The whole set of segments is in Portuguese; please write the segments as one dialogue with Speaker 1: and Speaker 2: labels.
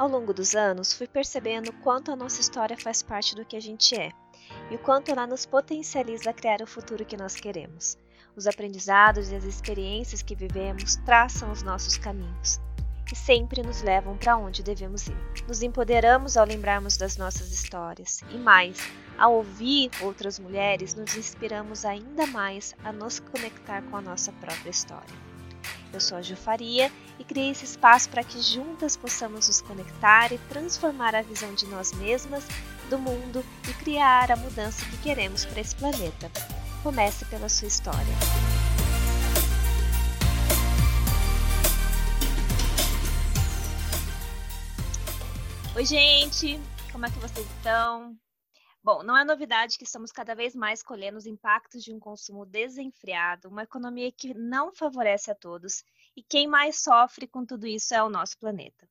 Speaker 1: Ao longo dos anos, fui percebendo quanto a nossa história faz parte do que a gente é e o quanto ela nos potencializa a criar o futuro que nós queremos. Os aprendizados e as experiências que vivemos traçam os nossos caminhos e sempre nos levam para onde devemos ir. Nos empoderamos ao lembrarmos das nossas histórias e mais, ao ouvir outras mulheres, nos inspiramos ainda mais a nos conectar com a nossa própria história. Eu sou a Ju Faria e criei esse espaço para que juntas possamos nos conectar e transformar a visão de nós mesmas, do mundo e criar a mudança que queremos para esse planeta. Comece pela sua história. Oi, gente! Como é que vocês estão? Bom, não é novidade que estamos cada vez mais colhendo os impactos de um consumo desenfreado, uma economia que não favorece a todos, e quem mais sofre com tudo isso é o nosso planeta.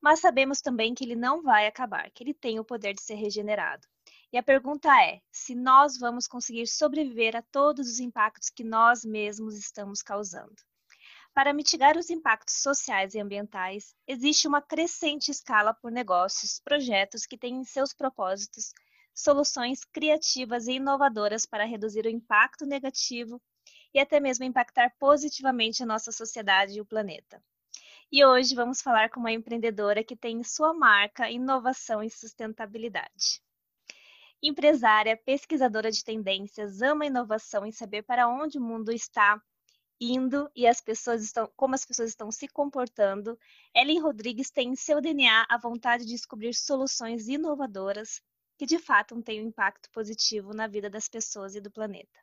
Speaker 1: Mas sabemos também que ele não vai acabar, que ele tem o poder de ser regenerado. E a pergunta é: se nós vamos conseguir sobreviver a todos os impactos que nós mesmos estamos causando? Para mitigar os impactos sociais e ambientais, existe uma crescente escala por negócios, projetos que têm em seus propósitos soluções criativas e inovadoras para reduzir o impacto negativo e até mesmo impactar positivamente a nossa sociedade e o planeta. E hoje vamos falar com uma empreendedora que tem em sua marca inovação e sustentabilidade. Empresária, pesquisadora de tendências, ama inovação e saber para onde o mundo está indo e as pessoas estão, como as pessoas estão se comportando, Ellen Rodrigues tem em seu DNA a vontade de descobrir soluções inovadoras que de fato tem um impacto positivo na vida das pessoas e do planeta.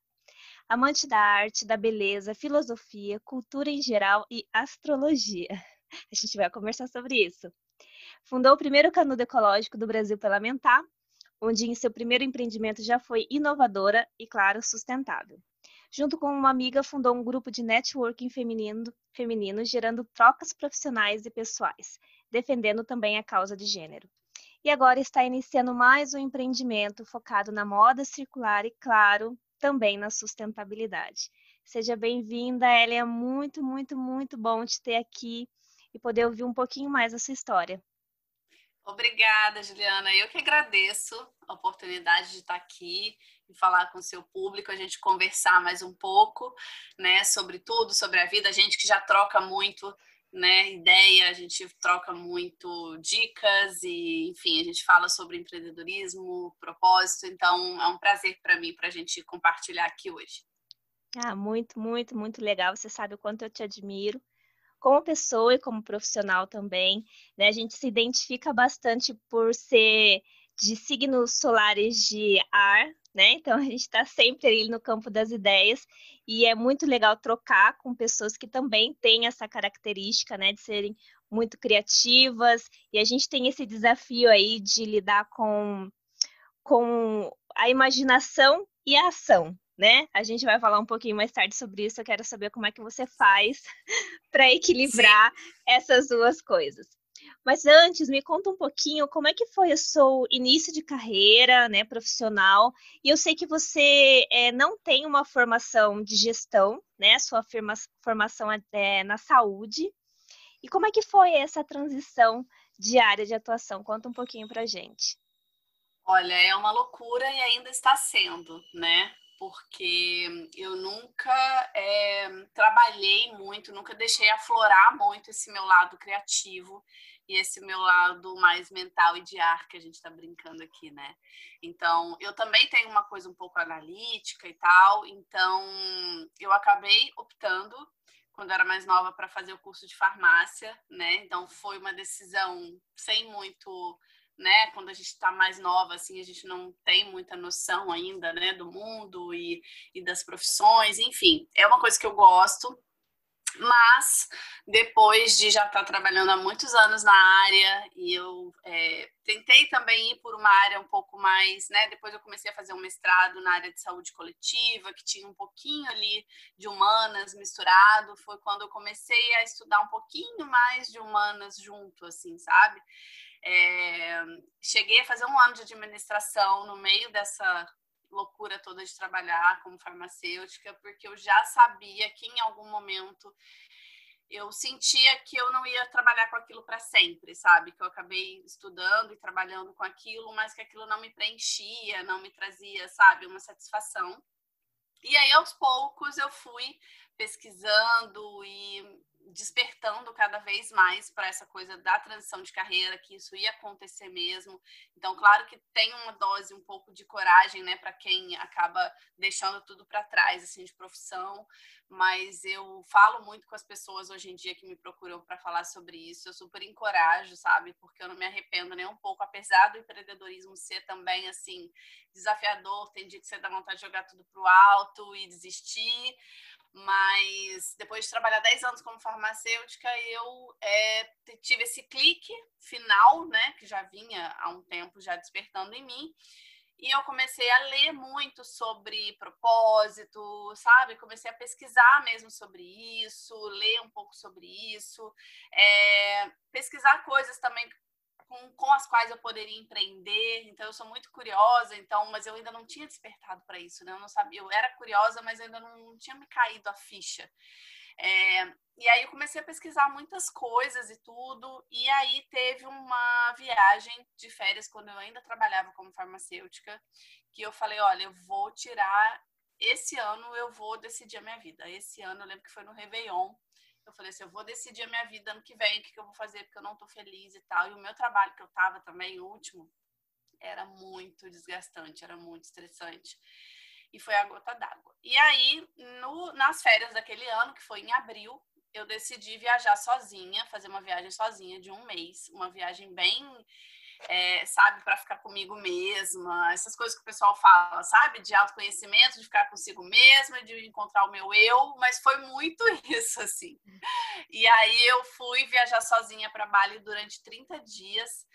Speaker 1: Amante da arte, da beleza, filosofia, cultura em geral e astrologia. A gente vai conversar sobre isso. Fundou o primeiro canudo ecológico do Brasil Parlamentar, onde em seu primeiro empreendimento já foi inovadora e, claro, sustentável. Junto com uma amiga, fundou um grupo de networking feminino, feminino gerando trocas profissionais e pessoais, defendendo também a causa de gênero e agora está iniciando mais um empreendimento focado na moda circular e, claro, também na sustentabilidade. Seja bem-vinda, Ellen. É muito, muito, muito bom te ter aqui e poder ouvir um pouquinho mais sua história.
Speaker 2: Obrigada, Juliana. Eu que agradeço a oportunidade de estar aqui e falar com o seu público, a gente conversar mais um pouco, né, sobre tudo, sobre a vida, a gente que já troca muito né, ideia, a gente troca muito dicas e, enfim, a gente fala sobre empreendedorismo, propósito, então é um prazer para mim para a gente compartilhar aqui hoje.
Speaker 1: Ah, muito, muito, muito legal. Você sabe o quanto eu te admiro como pessoa e como profissional também. Né? A gente se identifica bastante por ser de signos solares de ar, né? Então a gente está sempre ali no campo das ideias e é muito legal trocar com pessoas que também têm essa característica, né, de serem muito criativas e a gente tem esse desafio aí de lidar com com a imaginação e a ação, né? A gente vai falar um pouquinho mais tarde sobre isso. Eu quero saber como é que você faz para equilibrar Sim. essas duas coisas. Mas antes, me conta um pouquinho como é que foi o seu início de carreira, né, profissional. E eu sei que você é, não tem uma formação de gestão, né? Sua firma, formação é, é na saúde. E como é que foi essa transição de área de atuação? Conta um pouquinho para gente.
Speaker 2: Olha, é uma loucura e ainda está sendo, né? Porque eu nunca é, trabalhei muito, nunca deixei aflorar muito esse meu lado criativo e esse meu lado mais mental e de ar que a gente está brincando aqui, né? Então, eu também tenho uma coisa um pouco analítica e tal, então eu acabei optando quando eu era mais nova para fazer o curso de farmácia, né? Então foi uma decisão sem muito, né? Quando a gente está mais nova, assim, a gente não tem muita noção ainda, né? Do mundo e, e das profissões, enfim, é uma coisa que eu gosto mas depois de já estar trabalhando há muitos anos na área e eu é, tentei também ir por uma área um pouco mais, né? Depois eu comecei a fazer um mestrado na área de saúde coletiva, que tinha um pouquinho ali de humanas misturado. Foi quando eu comecei a estudar um pouquinho mais de humanas junto, assim, sabe? É, cheguei a fazer um ano de administração no meio dessa loucura toda de trabalhar como farmacêutica, porque eu já sabia que em algum momento eu sentia que eu não ia trabalhar com aquilo para sempre, sabe? Que eu acabei estudando e trabalhando com aquilo, mas que aquilo não me preenchia, não me trazia, sabe, uma satisfação. E aí, aos poucos, eu fui pesquisando e despertando cada vez mais para essa coisa da transição de carreira, que isso ia acontecer mesmo. Então, claro que tem uma dose um pouco de coragem, né, para quem acaba deixando tudo para trás, assim, de profissão, mas eu falo muito com as pessoas hoje em dia que me procuram para falar sobre isso. Eu super encorajo, sabe? Porque eu não me arrependo nem um pouco, apesar do empreendedorismo ser também assim desafiador, tem dia que você dá vontade de jogar tudo pro alto e desistir mas depois de trabalhar 10 anos como farmacêutica, eu é, tive esse clique final, né, que já vinha há um tempo já despertando em mim, e eu comecei a ler muito sobre propósito, sabe? Comecei a pesquisar mesmo sobre isso, ler um pouco sobre isso, é, pesquisar coisas também com, com as quais eu poderia empreender. Então, eu sou muito curiosa, então, mas eu ainda não tinha despertado para isso, né? Eu não sabia, eu era curiosa, mas ainda não tinha me caído a ficha. É, e aí eu comecei a pesquisar muitas coisas e tudo, e aí teve uma viagem de férias quando eu ainda trabalhava como farmacêutica, que eu falei, olha, eu vou tirar esse ano eu vou decidir a minha vida. Esse ano eu lembro que foi no Réveillon, eu falei assim, eu vou decidir a minha vida ano que vem, o que, que eu vou fazer, porque eu não tô feliz e tal. E o meu trabalho que eu tava também, o último, era muito desgastante, era muito estressante. E foi a gota d'água. E aí, no, nas férias daquele ano, que foi em abril, eu decidi viajar sozinha, fazer uma viagem sozinha de um mês, uma viagem bem é, sabe, para ficar comigo mesma, essas coisas que o pessoal fala, sabe, de autoconhecimento, de ficar consigo mesma, de encontrar o meu eu, mas foi muito isso, assim. E aí eu fui viajar sozinha para Bali durante 30 dias.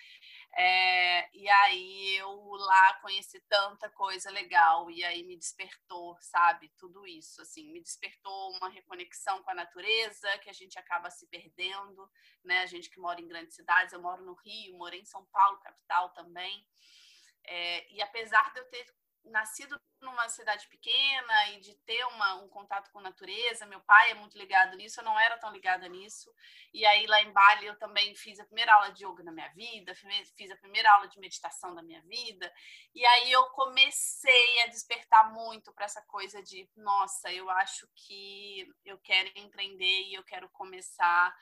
Speaker 2: É, e aí eu lá conheci tanta coisa legal e aí me despertou, sabe, tudo isso, assim, me despertou uma reconexão com a natureza que a gente acaba se perdendo, né? A gente que mora em grandes cidades, eu moro no Rio, morei em São Paulo, capital também. É, e apesar de eu ter nascido numa cidade pequena e de ter uma, um contato com natureza. Meu pai é muito ligado nisso, eu não era tão ligada nisso. E aí lá em Bali eu também fiz a primeira aula de yoga na minha vida, fiz a primeira aula de meditação da minha vida. E aí eu comecei a despertar muito para essa coisa de, nossa, eu acho que eu quero empreender e eu quero começar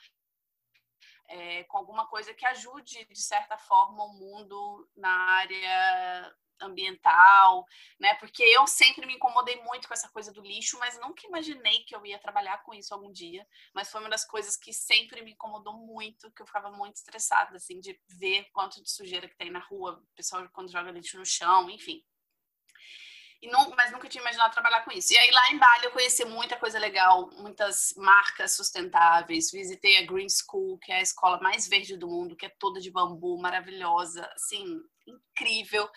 Speaker 2: é, com alguma coisa que ajude, de certa forma, o mundo na área ambiental, né? Porque eu sempre me incomodei muito com essa coisa do lixo, mas nunca imaginei que eu ia trabalhar com isso algum dia. Mas foi uma das coisas que sempre me incomodou muito, que eu ficava muito estressada, assim, de ver quanto de sujeira que tem na rua, o pessoal quando joga lixo no chão, enfim. E não, mas nunca tinha imaginado trabalhar com isso. E aí lá em Bali eu conheci muita coisa legal, muitas marcas sustentáveis. Visitei a Green School, que é a escola mais verde do mundo, que é toda de bambu, maravilhosa, assim, incrível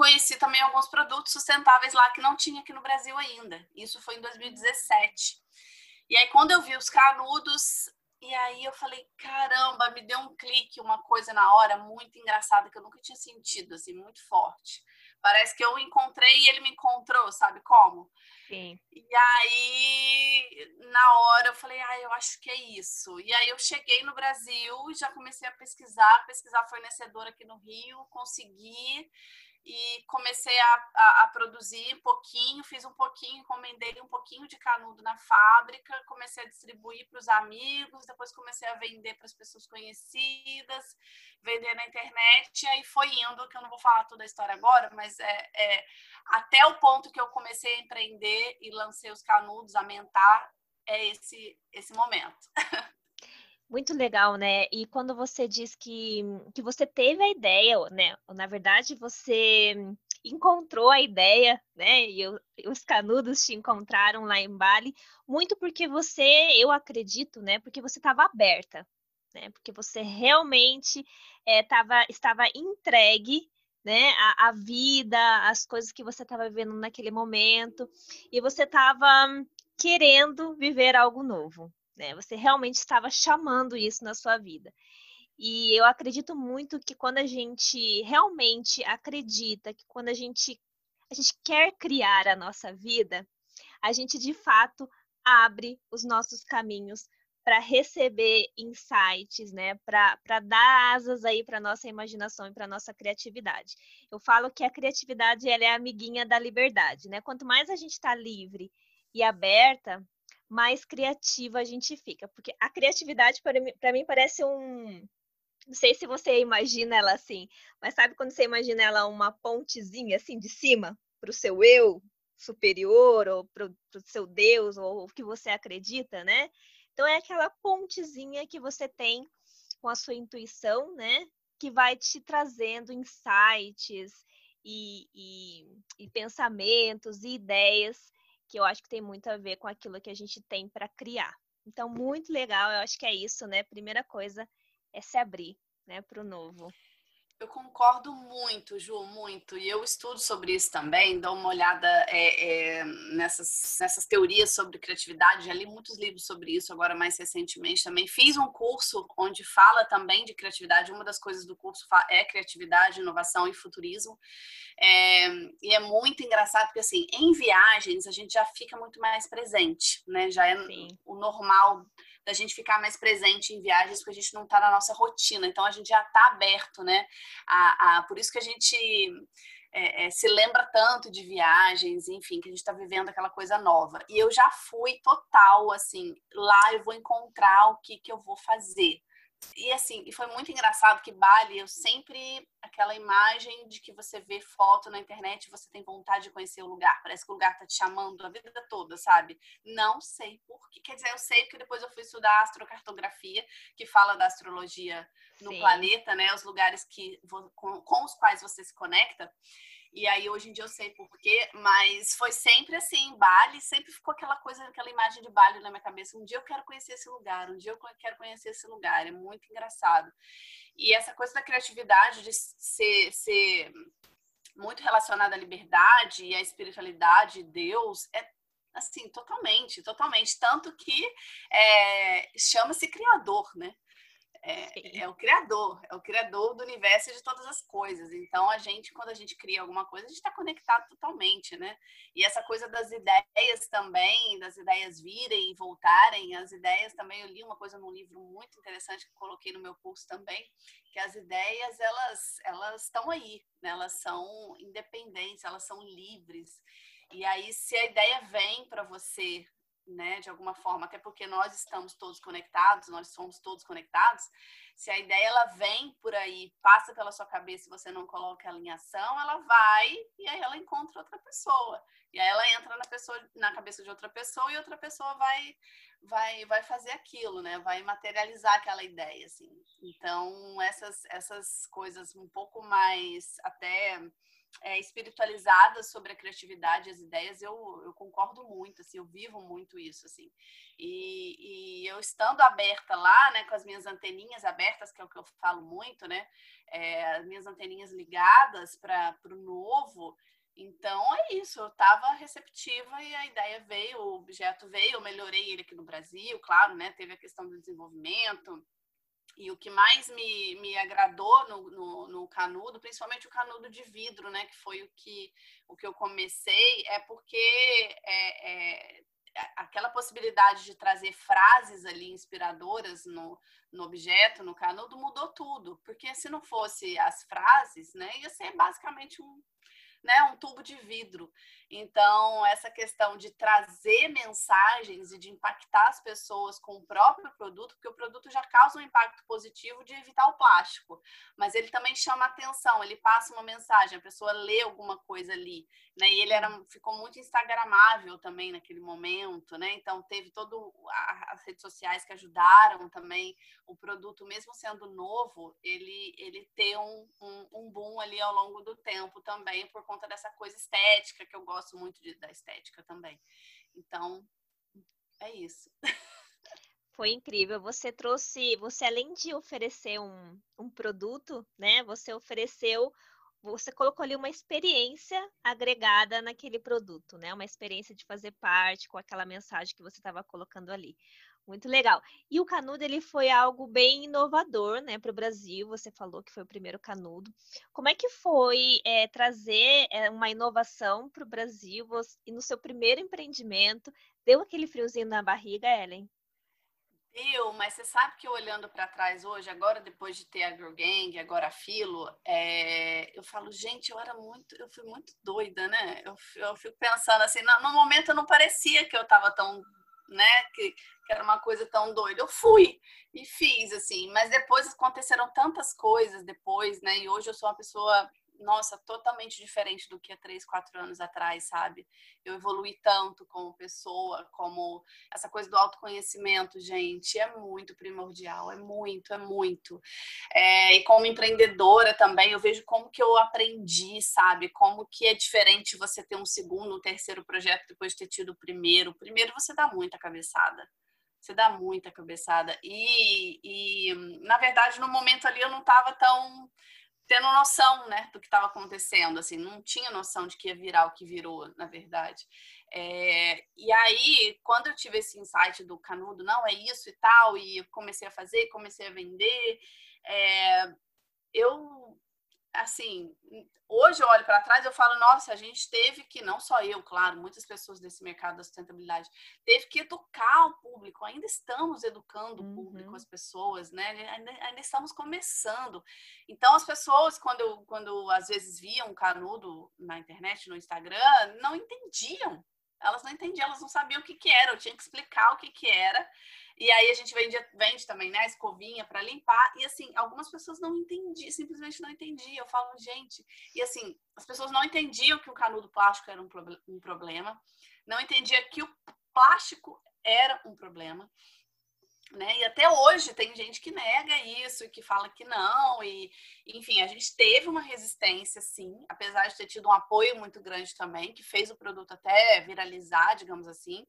Speaker 2: conheci também alguns produtos sustentáveis lá que não tinha aqui no Brasil ainda. Isso foi em 2017. E aí, quando eu vi os canudos, e aí eu falei, caramba, me deu um clique, uma coisa na hora muito engraçada que eu nunca tinha sentido, assim, muito forte. Parece que eu encontrei e ele me encontrou, sabe como?
Speaker 1: Sim.
Speaker 2: E aí, na hora, eu falei, ah, eu acho que é isso. E aí eu cheguei no Brasil e já comecei a pesquisar, pesquisar fornecedor aqui no Rio, consegui e comecei a, a, a, produzir um pouquinho, fiz um pouquinho, encomendei um pouquinho de canudo na fábrica, comecei a distribuir para os amigos, depois comecei a vender para as pessoas conhecidas, vender na internet, e aí foi indo, que eu não vou falar toda a história agora, mas é, é até o ponto que eu comecei a empreender e lancei os canudos, a mentar, é esse, esse momento.
Speaker 1: Muito legal, né? E quando você diz que, que você teve a ideia, né? Na verdade, você encontrou a ideia, né? E os canudos te encontraram lá em Bali, muito porque você, eu acredito, né? Porque você estava aberta, né? Porque você realmente é, tava, estava entregue né, a, a, vida, as coisas que você estava vivendo naquele momento, e você estava querendo viver algo novo, né? Você realmente estava chamando isso na sua vida. E eu acredito muito que quando a gente realmente acredita, que quando a gente, a gente quer criar a nossa vida, a gente de fato abre os nossos caminhos para receber insights, né? Para dar asas aí para nossa imaginação e para nossa criatividade. Eu falo que a criatividade ela é amiguinha da liberdade, né? Quanto mais a gente está livre e aberta, mais criativa a gente fica. Porque a criatividade, para mim, mim, parece um. Não sei se você imagina ela assim, mas sabe quando você imagina ela uma pontezinha assim de cima para o seu eu superior, ou para o seu Deus, ou o que você acredita, né? Então é aquela pontezinha que você tem com a sua intuição, né? Que vai te trazendo insights e, e, e pensamentos e ideias que eu acho que tem muito a ver com aquilo que a gente tem para criar. Então, muito legal, eu acho que é isso, né? Primeira coisa é se abrir, né, para o novo.
Speaker 2: Eu concordo muito, Ju, muito. E eu estudo sobre isso também, dou uma olhada é, é, nessas, nessas teorias sobre criatividade. Já li muitos livros sobre isso, agora mais recentemente também. Fiz um curso onde fala também de criatividade. Uma das coisas do curso é criatividade, inovação e futurismo. É, e é muito engraçado, porque assim, em viagens a gente já fica muito mais presente, né? Já é Sim. o normal da gente ficar mais presente em viagens, porque a gente não está na nossa rotina. Então a gente já está aberto, né? A, a, por isso que a gente é, é, se lembra tanto de viagens, enfim, que a gente está vivendo aquela coisa nova. E eu já fui total, assim, lá eu vou encontrar o que, que eu vou fazer. E assim, e foi muito engraçado que Bali, eu sempre aquela imagem de que você vê foto na internet e você tem vontade de conhecer o lugar. Parece que o lugar tá te chamando a vida toda, sabe? Não sei por quê. Quer dizer, eu sei porque depois eu fui estudar astrocartografia, que fala da astrologia no Sim. planeta, né? Os lugares que com, com os quais você se conecta. E aí hoje em dia eu sei porquê, mas foi sempre assim, Bali, sempre ficou aquela coisa, aquela imagem de Bali na minha cabeça. Um dia eu quero conhecer esse lugar, um dia eu quero conhecer esse lugar. É muito engraçado. E essa coisa da criatividade, de ser, ser muito relacionada à liberdade e à espiritualidade, Deus, é assim, totalmente, totalmente. Tanto que é, chama-se Criador, né? É, é, o criador, é o criador do universo e de todas as coisas. Então, a gente, quando a gente cria alguma coisa, a gente está conectado totalmente, né? E essa coisa das ideias também, das ideias virem e voltarem, as ideias também, eu li uma coisa num livro muito interessante que coloquei no meu curso também, que as ideias, elas elas estão aí, né? Elas são independentes, elas são livres. E aí, se a ideia vem para você né, de alguma forma, até porque nós estamos todos conectados, nós somos todos conectados. Se a ideia ela vem por aí, passa pela sua cabeça e você não coloca ela em ação, ela vai e aí ela encontra outra pessoa. E aí ela entra na pessoa, na cabeça de outra pessoa e outra pessoa vai vai vai fazer aquilo, né? Vai materializar aquela ideia assim. Então, essas essas coisas um pouco mais até é, espiritualizadas sobre a criatividade e as ideias, eu, eu concordo muito, assim, eu vivo muito isso, assim. E, e eu estando aberta lá, né, com as minhas anteninhas abertas, que é o que eu falo muito, né, é, as minhas anteninhas ligadas para o novo, então é isso, eu estava receptiva e a ideia veio, o objeto veio, eu melhorei ele aqui no Brasil, claro, né, teve a questão do desenvolvimento, e o que mais me, me agradou no, no, no, canudo, principalmente o canudo de vidro, né, que foi o que, o que eu comecei, é porque é, é, aquela possibilidade de trazer frases ali inspiradoras no, no objeto, no canudo, mudou tudo. Porque se não fosse as frases, né, ia ser basicamente um, né, um tubo de vidro. Então, essa questão de trazer mensagens e de impactar as pessoas com o próprio produto, porque o produto já causa um impacto positivo de evitar o plástico, mas ele também chama atenção, ele passa uma mensagem, a pessoa lê alguma coisa ali, né? E ele era, ficou muito instagramável também naquele momento, né? Então, teve todo as redes sociais que ajudaram também o produto, mesmo sendo novo, ele, ele ter um, um, um boom ali ao longo do tempo também, por conta dessa coisa estética que eu gosto gosto muito de, da estética também. Então, é isso.
Speaker 1: Foi incrível. Você trouxe, você além de oferecer um, um produto, né? Você ofereceu, você colocou ali uma experiência agregada naquele produto, né? Uma experiência de fazer parte com aquela mensagem que você estava colocando ali. Muito legal. E o canudo ele foi algo bem inovador, né, para o Brasil. Você falou que foi o primeiro canudo. Como é que foi é, trazer é, uma inovação para o Brasil e no seu primeiro empreendimento? Deu aquele friozinho na barriga, Ellen?
Speaker 2: Eu, mas você sabe que olhando para trás hoje, agora depois de ter a Girl Gang, agora a Filo, é, eu falo, gente, eu era muito, eu fui muito doida, né? Eu, eu fico pensando assim, no, no momento não parecia que eu estava tão, né, que, que, era uma coisa tão doida. Eu fui e fiz, assim, mas depois aconteceram tantas coisas depois, né? E hoje eu sou uma pessoa nossa, totalmente diferente do que há três, quatro anos atrás, sabe? Eu evolui tanto como pessoa, como essa coisa do autoconhecimento, gente, é muito primordial, é muito, é muito. É, e como empreendedora também, eu vejo como que eu aprendi, sabe? Como que é diferente você ter um segundo, um terceiro projeto depois de ter tido o primeiro. Primeiro você dá muita cabeçada você dá muita cabeçada. E, e, na verdade, no momento ali eu não estava tão tendo noção, né, do que estava acontecendo, assim, não tinha noção de que ia virar o que virou, na verdade. É, e aí, quando eu tive esse insight do canudo, não, é isso e tal, e comecei a fazer, comecei a vender, é, eu assim, hoje eu olho para trás eu falo, nossa, a gente teve que, não só eu, claro, muitas pessoas desse mercado da sustentabilidade, teve que educar o público, ainda estamos educando o público, uhum. as pessoas, né? Ainda, ainda, estamos começando. Então, as pessoas, quando, eu, quando às vezes viam canudo na internet, no Instagram, não entendiam. Elas não entendiam, elas não sabiam o que, que era, eu tinha que explicar o que, que era. E aí a gente vende, vende também, né, escovinha para limpar. E assim, algumas pessoas não entendiam, simplesmente não entendiam. Eu falo, gente. E assim, as pessoas não entendiam que o canudo plástico era um, um problema, não entendia que o plástico era um problema né? E até hoje tem gente que nega isso e que fala que não. E, enfim, a gente teve uma resistência, sim, apesar de ter tido um apoio muito grande também, que fez o produto até viralizar, digamos assim.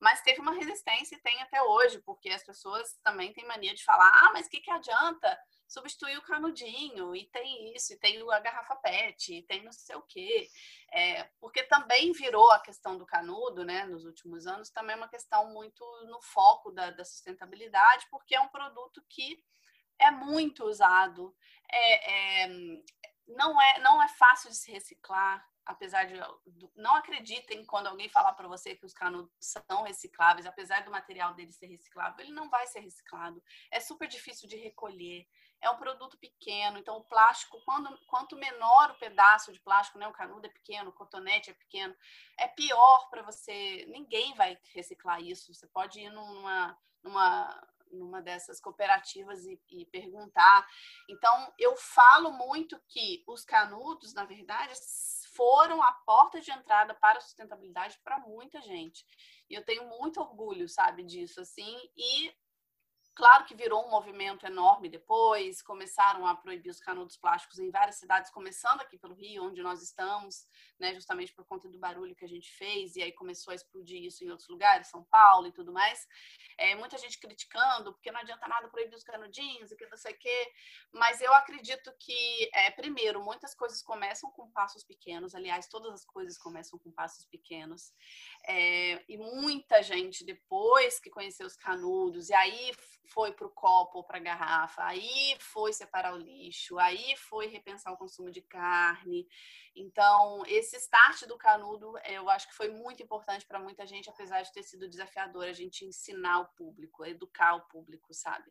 Speaker 2: Mas teve uma resistência e tem até hoje, porque as pessoas também têm mania de falar: ah, mas o que, que adianta? substituir o canudinho, e tem isso, e tem a garrafa PET, e tem não sei o quê. É, porque também virou a questão do canudo, né, nos últimos anos, também é uma questão muito no foco da, da sustentabilidade, porque é um produto que é muito usado, é, é, não, é, não é fácil de se reciclar, apesar de não acreditem quando alguém falar para você que os canudos são recicláveis, apesar do material dele ser reciclável, ele não vai ser reciclado. É super difícil de recolher. É um produto pequeno, então o plástico, quando, quanto menor o pedaço de plástico, né, o canudo é pequeno, o cotonete é pequeno, é pior para você, ninguém vai reciclar isso, você pode ir numa, numa, numa dessas cooperativas e, e perguntar. Então, eu falo muito que os canudos, na verdade, foram a porta de entrada para a sustentabilidade para muita gente. E eu tenho muito orgulho, sabe, disso, assim, e Claro que virou um movimento enorme depois, começaram a proibir os canudos plásticos em várias cidades, começando aqui pelo Rio, onde nós estamos, né, justamente por conta do barulho que a gente fez, e aí começou a explodir isso em outros lugares, São Paulo e tudo mais. É, muita gente criticando, porque não adianta nada proibir os canudinhos e que não sei o quê, mas eu acredito que, é, primeiro, muitas coisas começam com passos pequenos, aliás, todas as coisas começam com passos pequenos, é, e muita gente, depois que conheceu os canudos, e aí foi para o copo ou para a garrafa, aí foi separar o lixo, aí foi repensar o consumo de carne. Então, esse start do canudo, eu acho que foi muito importante para muita gente, apesar de ter sido desafiador a gente ensinar o público, educar o público, sabe?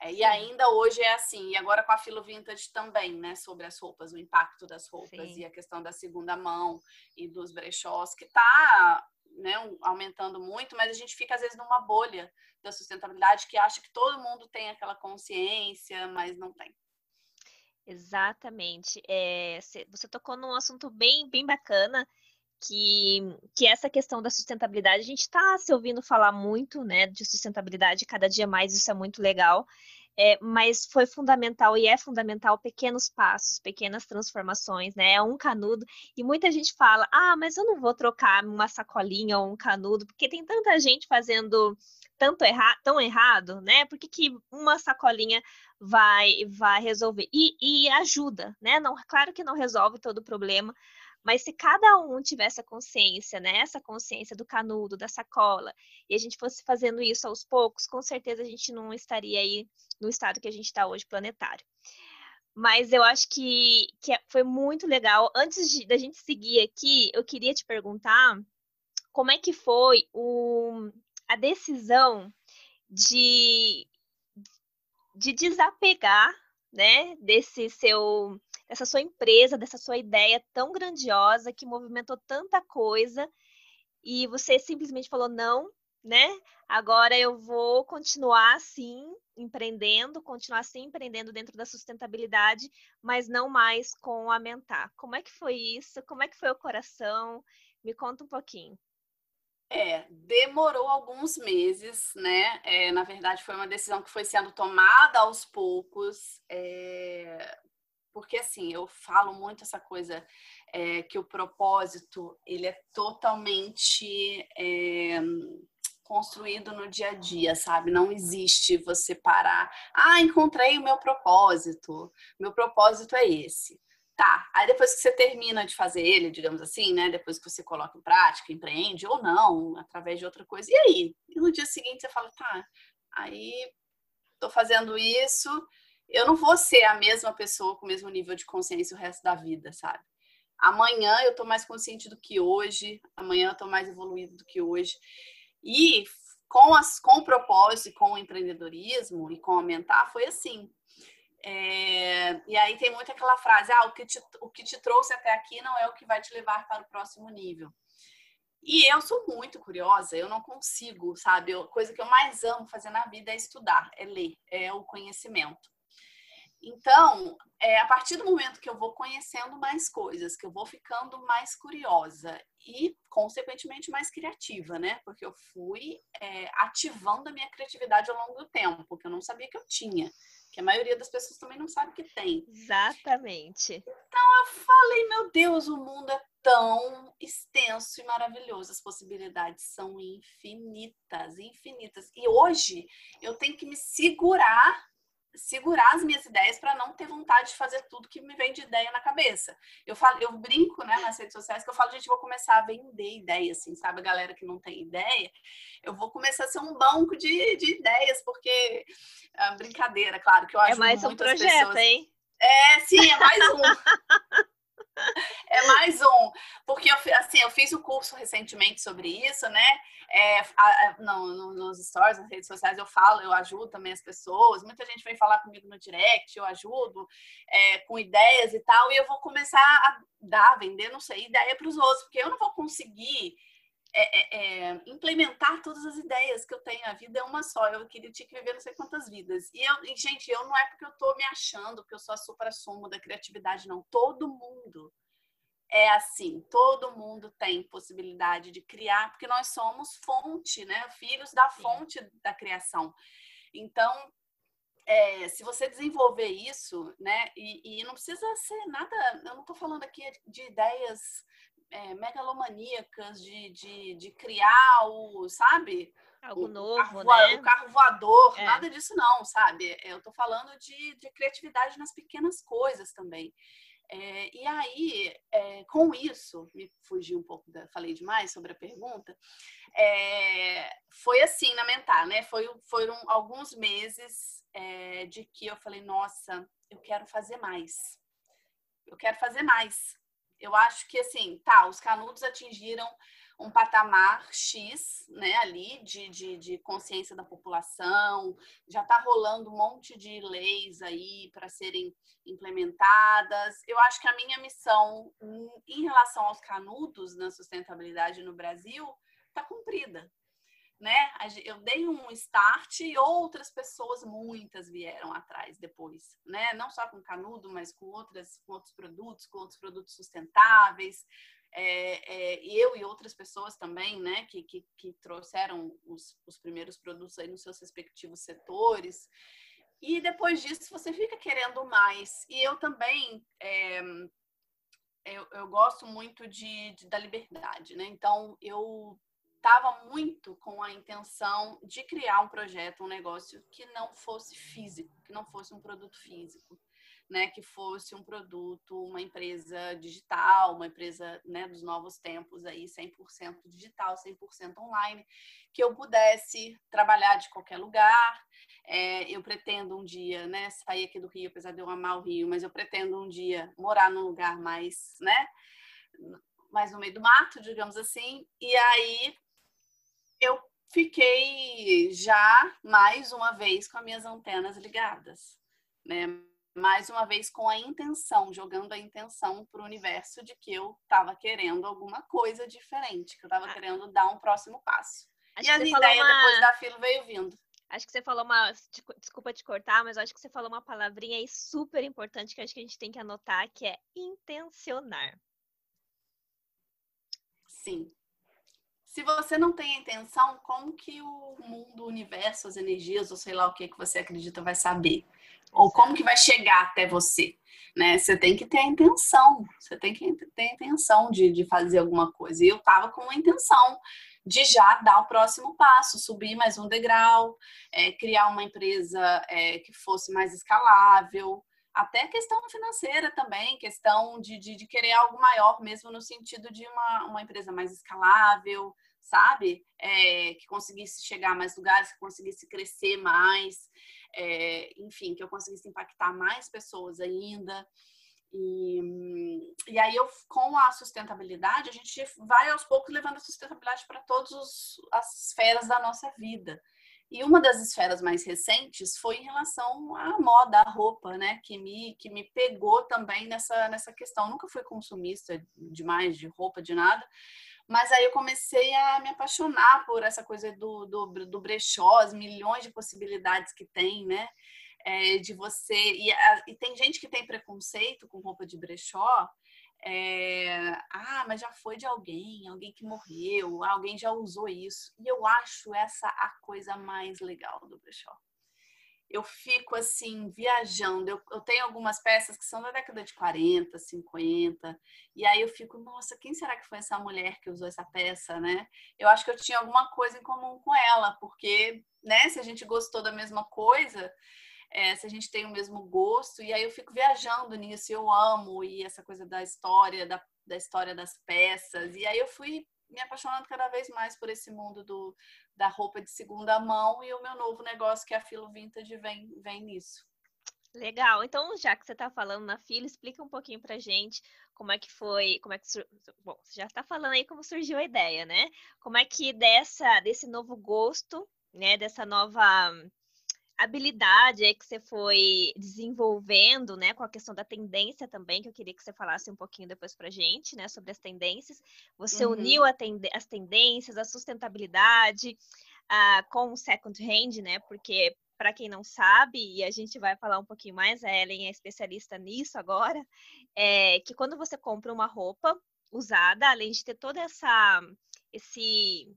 Speaker 2: É, e ainda hoje é assim, e agora com a Filo Vintage também, né, sobre as roupas, o impacto das roupas Sim. e a questão da segunda mão e dos brechós, que está né, aumentando muito, mas a gente fica às vezes numa bolha da sustentabilidade que acha que todo mundo tem aquela consciência, mas não tem.
Speaker 1: Exatamente. É, você tocou num assunto bem, bem bacana, que, que essa questão da sustentabilidade, a gente está se ouvindo falar muito né, de sustentabilidade, cada dia mais isso é muito legal. É, mas foi fundamental e é fundamental pequenos passos, pequenas transformações, né? É um canudo. E muita gente fala: ah, mas eu não vou trocar uma sacolinha ou um canudo, porque tem tanta gente fazendo tanto erra tão errado, né? Por que, que uma sacolinha vai, vai resolver? E, e ajuda, né? Não, claro que não resolve todo o problema, mas se cada um tivesse a consciência, né, essa consciência do canudo, da sacola, e a gente fosse fazendo isso aos poucos, com certeza a gente não estaria aí no estado que a gente está hoje, planetário. Mas eu acho que, que é, foi muito legal. Antes de, da gente seguir aqui, eu queria te perguntar como é que foi o, a decisão de, de desapegar, né, desse seu, dessa sua empresa, dessa sua ideia tão grandiosa que movimentou tanta coisa e você simplesmente falou não, né? Agora eu vou continuar assim empreendendo, continuar assim empreendendo dentro da sustentabilidade, mas não mais com a mentar. Como é que foi isso? Como é que foi o coração? Me conta um pouquinho.
Speaker 2: É, demorou alguns meses, né? É, na verdade, foi uma decisão que foi sendo tomada aos poucos, é, porque assim, eu falo muito essa coisa é, que o propósito ele é totalmente construído no dia a dia, sabe? Não existe você parar, ah, encontrei o meu propósito, meu propósito é esse. Tá, aí depois que você termina de fazer ele, digamos assim, né? Depois que você coloca em prática, empreende ou não, através de outra coisa. E aí? E no dia seguinte você fala, tá, aí tô fazendo isso, eu não vou ser a mesma pessoa com o mesmo nível de consciência o resto da vida, sabe? Amanhã eu tô mais consciente do que hoje, amanhã eu tô mais evoluído do que hoje. E com, as, com o propósito, com o empreendedorismo e com aumentar, foi assim. É, e aí tem muito aquela frase: ah, o que, te, o que te trouxe até aqui não é o que vai te levar para o próximo nível. E eu sou muito curiosa, eu não consigo, sabe? A coisa que eu mais amo fazer na vida é estudar, é ler, é o conhecimento. Então, é, a partir do momento que eu vou conhecendo mais coisas, que eu vou ficando mais curiosa e, consequentemente, mais criativa, né? Porque eu fui é, ativando a minha criatividade ao longo do tempo, que eu não sabia que eu tinha que a maioria das pessoas também não sabe que tem.
Speaker 1: Exatamente.
Speaker 2: Então eu falei, meu Deus, o mundo é tão extenso e maravilhoso, as possibilidades são infinitas, infinitas. E hoje eu tenho que me segurar segurar as minhas ideias para não ter vontade de fazer tudo que me vem de ideia na cabeça. Eu falo, eu brinco, né, nas redes sociais que eu falo, gente, vou começar a vender ideias, assim, sabe, a galera que não tem ideia, eu vou começar a ser um banco de, de ideias, porque é brincadeira, claro, que eu é ajudo É mais um projeto, pessoas. hein? É, sim, é mais um. É mais um, porque eu, assim, eu fiz o um curso recentemente sobre isso, né? É, a, a, não, nos stories, nas redes sociais, eu falo, eu ajudo também as pessoas. Muita gente vem falar comigo no direct, eu ajudo é, com ideias e tal, e eu vou começar a dar, vender, não sei, ideia para os outros, porque eu não vou conseguir é, é, é, implementar todas as ideias que eu tenho. A vida é uma só. Eu queria tinha que viver não sei quantas vidas. E, eu, e, gente, eu não é porque eu tô me achando que eu sou a supra-sumo da criatividade, não. Todo mundo é assim. Todo mundo tem possibilidade de criar, porque nós somos fonte, né? Filhos da fonte Sim. da criação. Então, é, se você desenvolver isso, né? E, e, não precisa ser nada. Eu não estou falando aqui de ideias é, megalomaníacas de, de, de criar o, sabe?
Speaker 1: Algo
Speaker 2: o,
Speaker 1: novo,
Speaker 2: carro,
Speaker 1: né?
Speaker 2: O carro voador, é. nada disso não, sabe? Eu tô falando de, de criatividade nas pequenas coisas também. É, e aí, é, com isso, me fugi um pouco, da, falei demais sobre a pergunta, é, foi assim na mental, né? Foi, foram alguns meses é, de que eu falei, nossa, eu quero fazer mais. Eu quero fazer mais. Eu acho que, assim, tá, os canudos atingiram um patamar X, né, ali, de, de, de consciência da população, já está rolando um monte de leis aí para serem implementadas. Eu acho que a minha missão em relação aos canudos na sustentabilidade no Brasil está cumprida né? Eu dei um start e outras pessoas, muitas vieram atrás depois, né? Não só com canudo, mas com outras, com outros produtos, com outros produtos sustentáveis. É, é, eu e outras pessoas também, né, que, que, que trouxeram os, os primeiros produtos aí nos seus respectivos setores. E depois disso você fica querendo mais. E eu também é, eu, eu, gosto muito de, de, da liberdade, né? Então eu estava muito com a intenção de criar um projeto, um negócio que não fosse físico, que não fosse um produto físico, né, que fosse um produto, uma empresa digital, uma empresa né, dos novos tempos aí, 100% digital, 100% online, que eu pudesse trabalhar de qualquer lugar. É, eu pretendo um dia, né, sair aqui do Rio, apesar de eu amar o Rio, mas eu pretendo um dia morar num lugar mais, né, mais no meio do mato, digamos assim, e aí eu fiquei já mais uma vez com as minhas antenas ligadas, né? Mais uma vez com a intenção, jogando a intenção para o universo de que eu estava querendo alguma coisa diferente, que eu estava ah. querendo dar um próximo passo. Acho e a ideia uma... depois da fila veio vindo.
Speaker 1: Acho que você falou uma. Desculpa te cortar, mas acho que você falou uma palavrinha aí super importante que acho que a gente tem que anotar, que é intencionar.
Speaker 2: Sim. Se você não tem a intenção, como que o mundo, o universo, as energias, ou sei lá o que que você acredita vai saber? Ou como que vai chegar até você? Né? Você tem que ter a intenção, você tem que ter a intenção de, de fazer alguma coisa. E eu tava com a intenção de já dar o próximo passo, subir mais um degrau, é, criar uma empresa é, que fosse mais escalável, até questão financeira também, questão de, de, de, querer algo maior, mesmo no sentido de uma, uma empresa mais escalável, sabe? É, que conseguisse chegar a mais lugares, que conseguisse crescer mais, é, enfim, que eu conseguisse impactar mais pessoas ainda. E, e aí, eu, com a sustentabilidade, a gente vai aos poucos levando a sustentabilidade para todas as esferas da nossa vida. E uma das esferas mais recentes foi em relação à moda, à roupa, né? Que me, que me pegou também nessa, nessa questão. nunca fui consumista demais de roupa, de nada. Mas aí eu comecei a me apaixonar por essa coisa do, do, do brechó, as milhões de possibilidades que tem, né? é, de você. E, a, e, tem gente que tem preconceito com roupa de brechó. É, ah, mas já foi de alguém, alguém que morreu, alguém já usou isso. E eu acho essa a coisa mais legal do brechó. Eu fico assim, viajando. Eu, eu tenho algumas peças que são da década de 40, 50, e aí eu fico, nossa, quem será que foi essa mulher que usou essa peça, né? Eu acho que eu tinha alguma coisa em comum com ela, porque, né, se a gente gostou da mesma coisa, é, se a gente tem o mesmo gosto, e aí eu fico viajando nisso, eu amo, e essa coisa da história, da, da história das peças, e aí eu fui me apaixonando cada vez mais por esse mundo do, da roupa de segunda mão, e o meu novo negócio, que é a Filo Vintage, vem, vem nisso.
Speaker 1: Legal. Então, já que você está falando na fila, explica um pouquinho pra gente como é que foi, como é que bom, você já está falando aí como surgiu a ideia, né? Como é que dessa desse novo gosto, né, dessa nova habilidade aí que você foi desenvolvendo, né, com a questão da tendência também, que eu queria que você falasse um pouquinho depois para gente, né, sobre as tendências. Você uhum. uniu as tendências, a sustentabilidade uh, com o second hand, né, porque para quem não sabe, e a gente vai falar um pouquinho mais, a Ellen é especialista nisso agora, é que quando você compra uma roupa usada, além de ter toda essa esse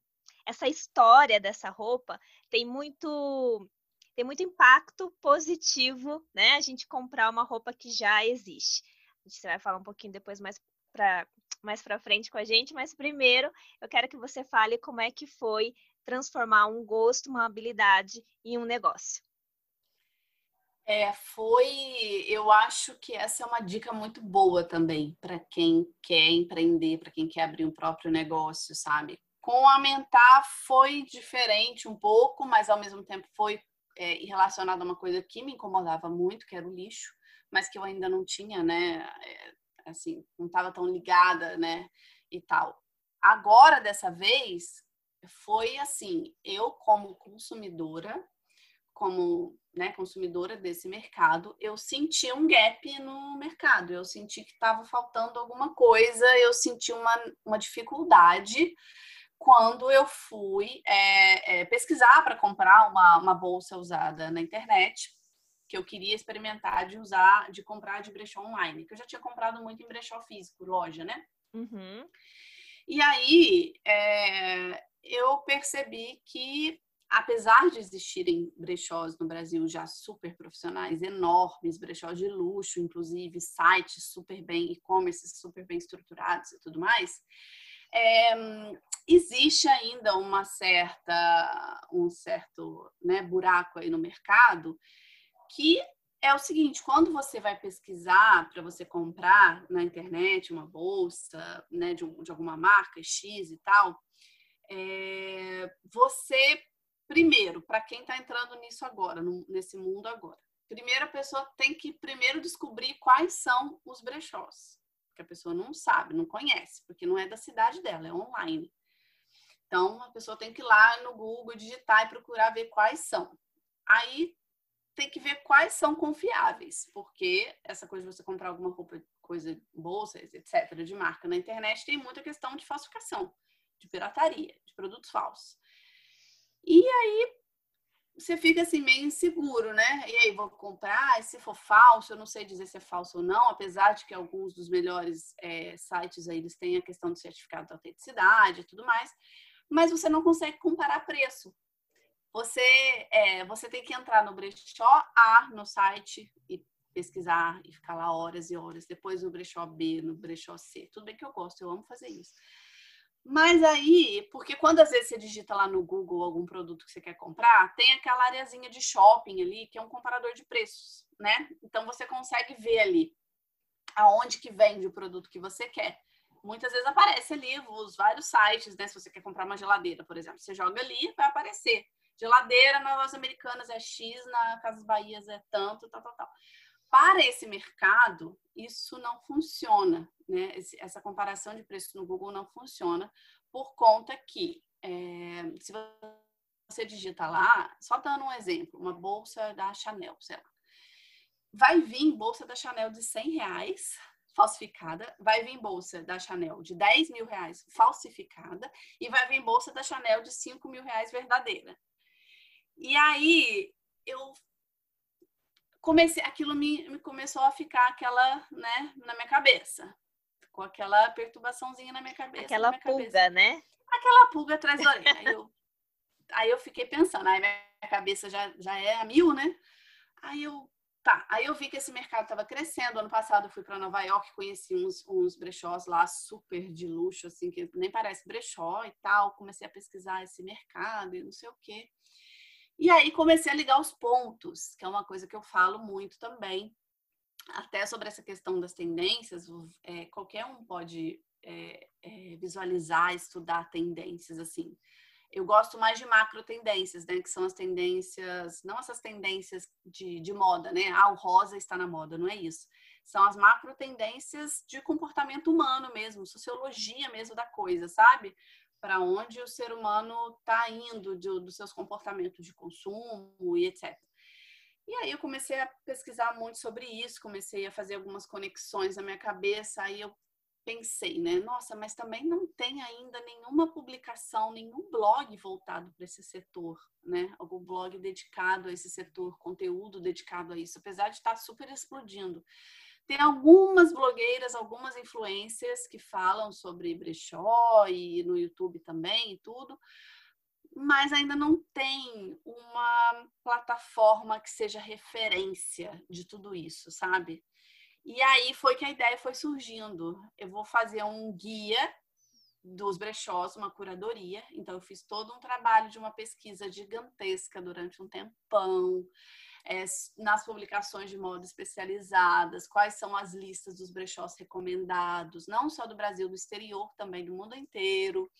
Speaker 1: essa história dessa roupa, tem muito tem muito impacto positivo, né? A gente comprar uma roupa que já existe. A gente vai falar um pouquinho depois mais para mais para frente com a gente, mas primeiro eu quero que você fale como é que foi transformar um gosto, uma habilidade em um negócio.
Speaker 2: É, foi, eu acho que essa é uma dica muito boa também para quem quer empreender, para quem quer abrir um próprio negócio, sabe? Com a Mentar foi diferente um pouco, mas ao mesmo tempo foi é, relacionado a uma coisa que me incomodava muito, que era o lixo, mas que eu ainda não tinha, né? É, assim, não estava tão ligada, né? E tal. Agora, dessa vez, foi assim: eu, como consumidora, como né, consumidora desse mercado, eu senti um gap no mercado, eu senti que estava faltando alguma coisa, eu senti uma, uma dificuldade quando eu fui é, é, pesquisar para comprar uma, uma bolsa usada na internet, que eu queria experimentar de usar, de comprar de brechó online, que eu já tinha comprado muito em brechó físico, loja, né? Uhum. E aí é, eu percebi que, apesar de existirem brechós no Brasil já super profissionais, enormes, brechós de luxo, inclusive sites super bem, e-commerce super bem estruturados e tudo mais, é, existe ainda uma certa, um certo né, buraco aí no mercado que é o seguinte, quando você vai pesquisar para você comprar na internet uma bolsa né, de, de alguma marca X e tal, é, você, primeiro, para quem está entrando nisso agora, no, nesse mundo agora, primeiro a pessoa tem que primeiro descobrir quais são os brechós que a pessoa não sabe, não conhece, porque não é da cidade dela, é online. Então, a pessoa tem que ir lá no Google, digitar e procurar ver quais são. Aí tem que ver quais são confiáveis, porque essa coisa de você comprar alguma roupa, coisa, bolsa, etc., de marca na internet, tem muita questão de falsificação, de pirataria, de produtos falsos. E aí você fica assim meio inseguro, né? E aí, vou comprar, e se for falso, eu não sei dizer se é falso ou não, apesar de que alguns dos melhores é, sites aí eles têm a questão do certificado de autenticidade e tudo mais, mas você não consegue comparar preço. Você, é, você tem que entrar no brechó A no site e pesquisar e ficar lá horas e horas, depois no brechó B, no brechó C. Tudo bem que eu gosto, eu amo fazer isso. Mas aí, porque quando às vezes você digita lá no Google algum produto que você quer comprar, tem aquela areazinha de shopping ali, que é um comparador de preços, né? Então você consegue ver ali aonde que vende o produto que você quer. Muitas vezes aparece ali os vários sites, né? Se você quer comprar uma geladeira, por exemplo, você joga ali, vai aparecer. Geladeira nas americanas é X, na Casas Bahias é tanto, tal, tal, tal. Para esse mercado, isso não funciona, né? Essa comparação de preço no Google não funciona por conta que é, se você digita lá, só dando um exemplo, uma bolsa da Chanel, sei lá, vai vir bolsa da Chanel de 100 reais falsificada, vai vir bolsa da Chanel de 10 mil reais falsificada e vai vir bolsa da Chanel de 5 mil reais verdadeira. E aí eu comecei, aquilo me, me começou a ficar aquela, né, na minha cabeça. Ficou aquela perturbaçãozinha na minha cabeça.
Speaker 1: Aquela
Speaker 2: minha
Speaker 1: pulga,
Speaker 2: cabeça.
Speaker 1: né?
Speaker 2: Aquela pulga atrás da orelha. aí, eu, aí eu fiquei pensando, aí minha cabeça já, já é a mil, né? Aí eu, tá, aí eu vi que esse mercado estava crescendo. Ano passado eu fui para Nova York, conheci uns, uns brechós lá super de luxo, assim, que nem parece brechó e tal. Comecei a pesquisar esse mercado e não sei o quê. E aí comecei a ligar os pontos, que é uma coisa que eu falo muito também, até sobre essa questão das tendências. É, qualquer um pode é, é, visualizar, estudar tendências assim. Eu gosto mais de macro tendências, né? Que são as tendências, não essas tendências de, de moda, né? Ah, o rosa está na moda, não é isso. São as macro tendências de comportamento humano mesmo, sociologia mesmo da coisa, sabe? para onde o ser humano está indo de, dos seus comportamentos de consumo e etc. E aí eu comecei a pesquisar muito sobre isso, comecei a fazer algumas conexões na minha cabeça, aí eu pensei, né? Nossa, mas também não tem ainda nenhuma publicação, nenhum blog voltado para esse setor, né? Algum blog dedicado a esse setor, conteúdo dedicado a isso, apesar de estar super explodindo. Tem algumas blogueiras, algumas influências que falam sobre brechó e no YouTube também e tudo, mas ainda não tem uma plataforma que seja referência de tudo isso, sabe? E aí foi que a ideia foi surgindo. Eu vou fazer um guia dos brechós, uma curadoria. Então, eu fiz todo um trabalho de uma pesquisa gigantesca durante um tempão é, nas publicações de moda especializadas, quais são as listas dos brechós recomendados, não só do Brasil, do exterior, também do mundo inteiro.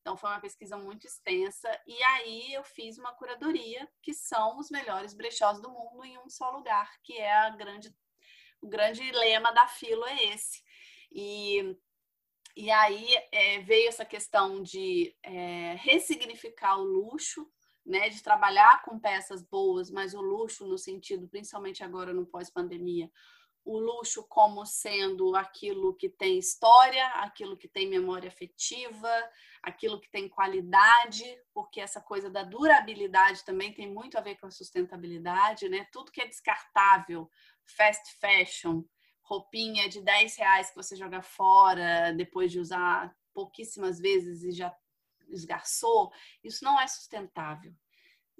Speaker 2: Então, foi uma pesquisa muito extensa. E aí, eu fiz uma curadoria, que são os melhores brechós do mundo em um só lugar, que é a grande, o grande lema da Filo é esse. E, e aí, é, veio essa questão de é, ressignificar o luxo, né, de trabalhar com peças boas, mas o luxo no sentido, principalmente agora no pós-pandemia, o luxo como sendo aquilo que tem história, aquilo que tem memória afetiva, aquilo que tem qualidade, porque essa coisa da durabilidade também tem muito a ver com a sustentabilidade, né? Tudo que é descartável, fast fashion, roupinha de 10 reais que você joga fora depois de usar pouquíssimas vezes e já esgarçou, isso não é sustentável.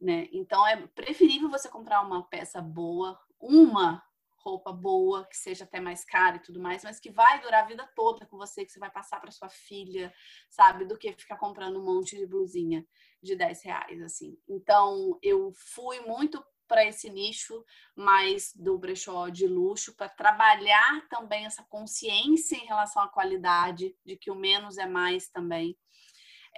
Speaker 2: Né? Então é preferível você comprar uma peça boa, uma roupa boa, que seja até mais cara e tudo mais, mas que vai durar a vida toda com você, que você vai passar para sua filha, sabe? Do que ficar comprando um monte de blusinha de 10 reais, assim. Então, eu fui muito para esse nicho mais do brechó de luxo, para trabalhar também essa consciência em relação à qualidade, de que o menos é mais também.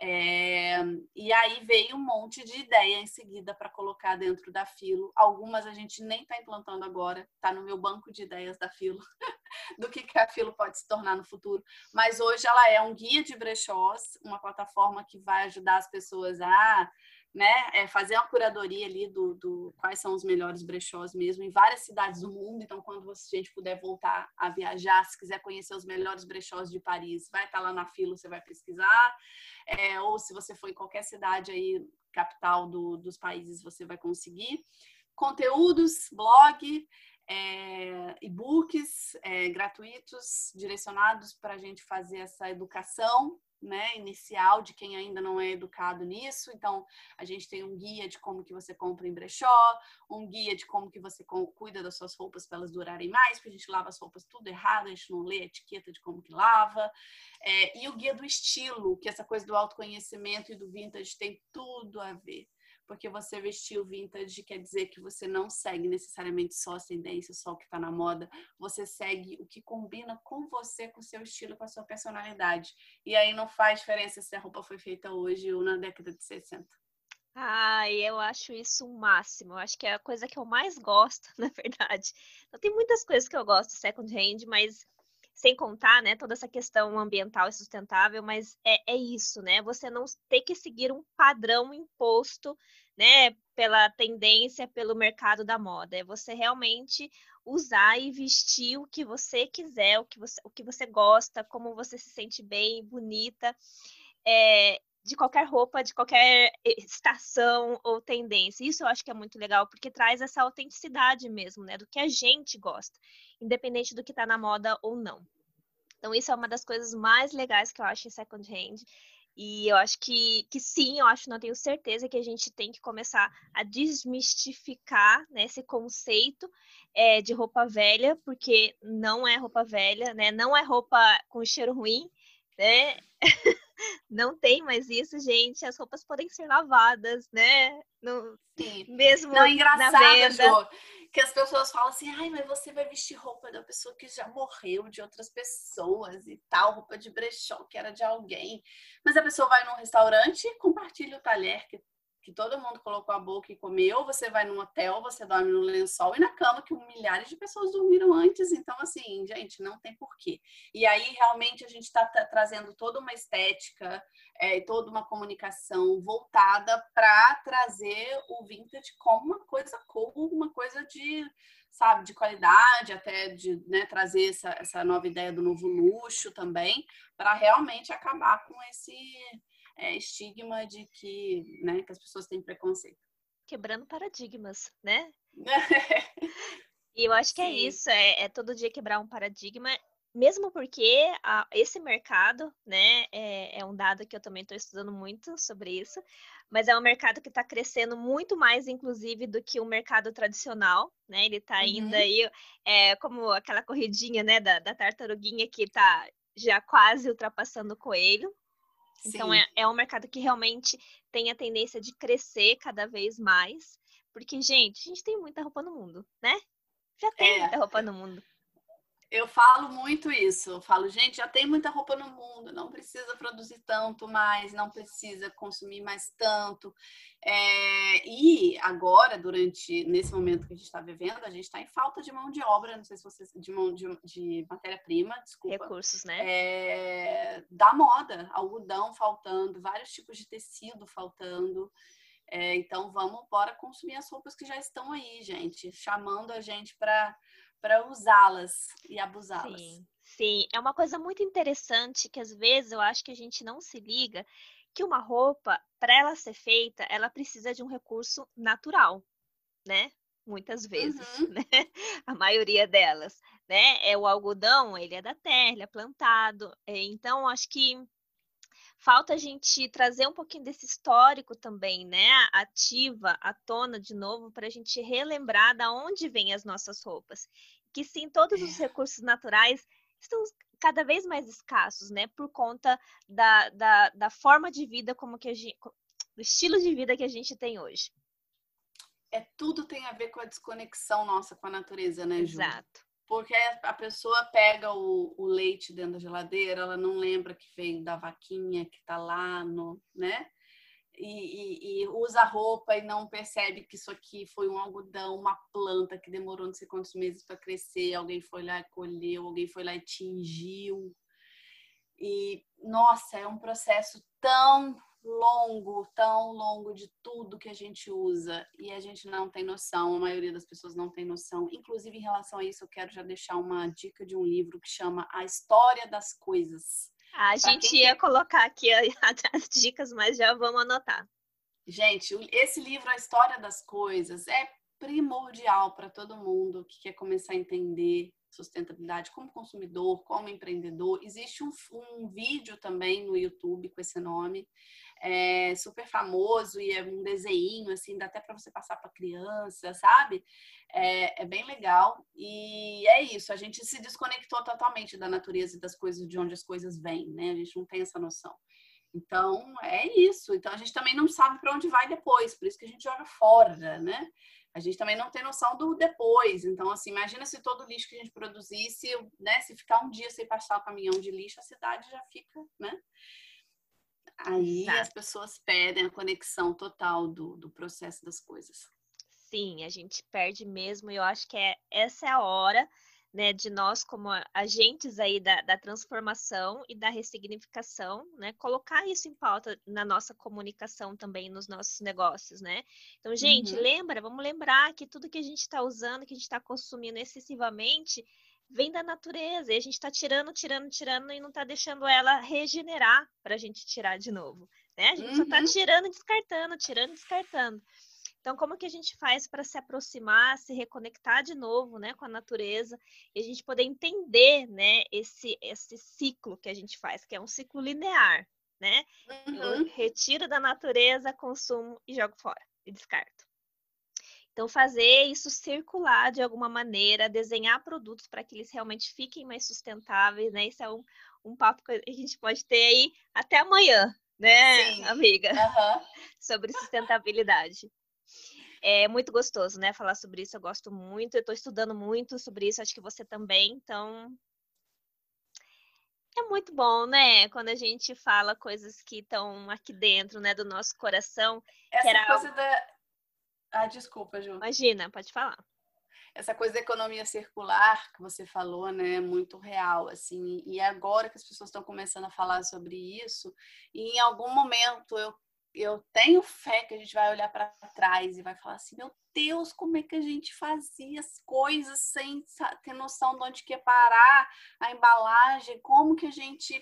Speaker 2: É, e aí veio um monte de ideia em seguida para colocar dentro da Filo. Algumas a gente nem está implantando agora, está no meu banco de ideias da Filo, do que que a Filo pode se tornar no futuro. Mas hoje ela é um guia de brechós, uma plataforma que vai ajudar as pessoas a né, é fazer uma curadoria ali do, do, quais são os melhores brechós mesmo em várias cidades do mundo. Então, quando você, a gente puder voltar a viajar, se quiser conhecer os melhores brechós de Paris, vai estar lá na fila, você vai pesquisar. É, ou se você for em qualquer cidade aí, capital do, dos países, você vai conseguir. Conteúdos, blog, é, e-books é, gratuitos direcionados para a gente fazer essa educação né, inicial de quem ainda não é educado nisso. Então, a gente tem um guia de como que você compra em brechó, um guia de como que você cuida das suas roupas para elas durarem mais, porque a gente lava as roupas tudo errado, a gente não lê a etiqueta de como que lava. É, e o guia do estilo, que essa coisa do autoconhecimento e do vintage tem tudo a ver porque você vestiu vintage quer dizer que você não segue necessariamente só a tendência, só o que está na moda. Você segue o que combina com você, com o seu estilo, com a sua personalidade. E aí não faz diferença se a roupa foi feita hoje ou na década de 60.
Speaker 1: Ah, eu acho isso o máximo. Eu acho que é a coisa que eu mais gosto, na verdade. Então, tem muitas coisas que eu gosto second hand, mas sem contar, né, toda essa questão ambiental e sustentável, mas é, é isso, né? Você não ter que seguir um padrão imposto, né, pela tendência, pelo mercado da moda. É você realmente usar e vestir o que você quiser, o que você, o que você gosta, como você se sente bem, bonita. É, de qualquer roupa, de qualquer estação ou tendência. Isso eu acho que é muito legal, porque traz essa autenticidade mesmo, né? Do que a gente gosta, independente do que tá na moda ou não. Então, isso é uma das coisas mais legais que eu acho em second hand. E eu acho que, que sim, eu acho, não tenho certeza que a gente tem que começar a desmistificar né, esse conceito é, de roupa velha, porque não é roupa velha, né? Não é roupa com cheiro ruim, né? não tem mais isso, gente. As roupas podem ser lavadas, né? No,
Speaker 2: Sim.
Speaker 1: Mesmo
Speaker 2: não, é engraçado, Jo, que as pessoas falam assim, ai, mas você vai vestir roupa da pessoa que já morreu, de outras pessoas e tal, roupa de brechó que era de alguém. Mas a pessoa vai num restaurante e compartilha o talher que que todo mundo colocou a boca e comeu, você vai num hotel, você dorme no lençol e na cama que milhares de pessoas dormiram antes. Então, assim, gente, não tem porquê. E aí, realmente, a gente está trazendo toda uma estética é, toda uma comunicação voltada para trazer o vintage como uma coisa cool, uma coisa de, sabe, de qualidade, até de né, trazer essa, essa nova ideia do novo luxo também, para realmente acabar com esse é, estigma de que, né, que as pessoas têm preconceito.
Speaker 1: Quebrando paradigmas, né? e eu acho que é Sim. é isso, é, é todo dia quebrar um paradigma mesmo porque a, esse mercado, né, é, é, um dado que eu também estou estudando muito sobre isso, mas é um mercado que está crescendo muito mais, inclusive, do que o mercado tradicional, né? Ele está indo uhum. aí é, como aquela corridinha, né, da, da tartaruguinha que está já quase ultrapassando o coelho, então é, é um mercado que realmente tem a tendência de crescer cada vez mais. Porque, gente, a gente tem muita roupa no mundo, né? Já tem é. muita roupa no mundo.
Speaker 2: Eu falo muito isso. Eu falo, gente, já tem muita roupa no mundo, não precisa produzir tanto mais, não precisa consumir mais tanto. É, e agora, durante nesse momento que a gente está vivendo, a gente está em falta de mão de obra, não sei se vocês de mão de, de matéria-prima, desculpa.
Speaker 1: Recursos, né?
Speaker 2: É, da moda, algodão faltando, vários tipos de tecido faltando. É, então vamos bora consumir as roupas que já estão aí, gente, chamando a gente para para usá-las e abusá-las.
Speaker 1: Sim, sim, é uma coisa muito interessante que às vezes eu acho que a gente não se liga que uma roupa, para ela ser feita, ela precisa de um recurso natural, né? Muitas vezes, uhum. né? A maioria delas, né? É o algodão, ele é da terra, ele é plantado. É, então, acho que falta a gente trazer um pouquinho desse histórico também, né? Ativa, à tona de novo, para a gente relembrar da onde vêm as nossas roupas. Que sim, todos os é. recursos naturais estão cada vez mais escassos, né? Por conta da, da, da forma de vida como que a gente, do estilo de vida que a gente tem hoje.
Speaker 2: É tudo tem a ver com a desconexão nossa com a natureza, né,
Speaker 1: Ju? Exato.
Speaker 2: Porque a pessoa pega o, o, leite dentro da geladeira, ela não lembra que veio da vaquinha que tá lá no, né? E, e, e, usa roupa e não percebe que isso aqui foi um algodão, uma planta que demorou não sei quantos meses para crescer, alguém foi lá e colheu, alguém foi lá e tingiu. E, nossa, é um processo tão longo, tão longo de tudo que a gente usa e a gente não tem noção, a maioria das pessoas não tem noção. Inclusive, em relação a isso, eu quero já deixar uma dica de um livro que chama A História das Coisas.
Speaker 1: A gente ia colocar aqui as dicas, mas já vamos anotar.
Speaker 2: Gente, esse livro, A História das Coisas, é primordial para todo mundo que quer começar a entender sustentabilidade como consumidor, como empreendedor. Existe um, um vídeo também no YouTube com esse nome, é super famoso e é um desenho, assim, dá até para você passar para criança, sabe? É, é, bem legal. E é isso, a gente se desconectou totalmente da natureza e das coisas, de onde as coisas vêm, né? A gente não tem essa noção. Então, é isso. Então, a gente também não sabe para onde vai depois, por isso que a gente joga fora, né? A gente também não tem noção do depois. Então, assim, imagina se todo o lixo que a gente produzisse, né? Se ficar um dia sem passar o caminhão de lixo, a cidade já fica, né? Aí Exato. as pessoas perdem a conexão total do, do processo das coisas.
Speaker 1: Sim, a gente perde mesmo. E eu acho que é, essa é a hora né, de nós como agentes aí da, da, transformação e da ressignificação, né, colocar isso em pauta na nossa comunicação também, nos nossos negócios, né? Então, gente, uhum. lembra, vamos lembrar que tudo que a gente está usando, que a gente está consumindo excessivamente, vem da natureza, e a gente está tirando, tirando, tirando e não está deixando ela regenerar para a gente tirar de novo, né? A gente tá uhum. só está tirando, descartando, tirando, descartando. Então, como que a gente faz para se aproximar, se reconectar de novo, né, com a natureza e a gente poder entender, né, esse esse ciclo que a gente faz, que é um ciclo linear, né? Uhum. Eu retiro da natureza, consumo e jogo fora e descarto. Então, fazer isso circular de alguma maneira, desenhar produtos para que eles realmente fiquem mais sustentáveis, né? Isso é um, um papo que a gente pode ter aí até amanhã, né, Sim. amiga? Uhum. Sobre sustentabilidade. É muito gostoso, né? Falar sobre isso, eu gosto muito. Eu estou estudando muito sobre isso, acho que você também. Então, é muito bom, né? Quando a gente fala coisas que estão aqui dentro, né, do nosso coração.
Speaker 2: Essa coisa da. Ah, desculpa, Ju.
Speaker 1: Imagina, pode falar.
Speaker 2: Essa coisa da economia circular que você falou, né, é muito real, assim. E agora que as pessoas estão começando a falar sobre isso, e em algum momento eu eu tenho fé que a gente vai olhar para trás e vai falar assim: meu Deus, como é que a gente fazia as coisas sem ter noção de onde que ia parar a embalagem? Como que a gente.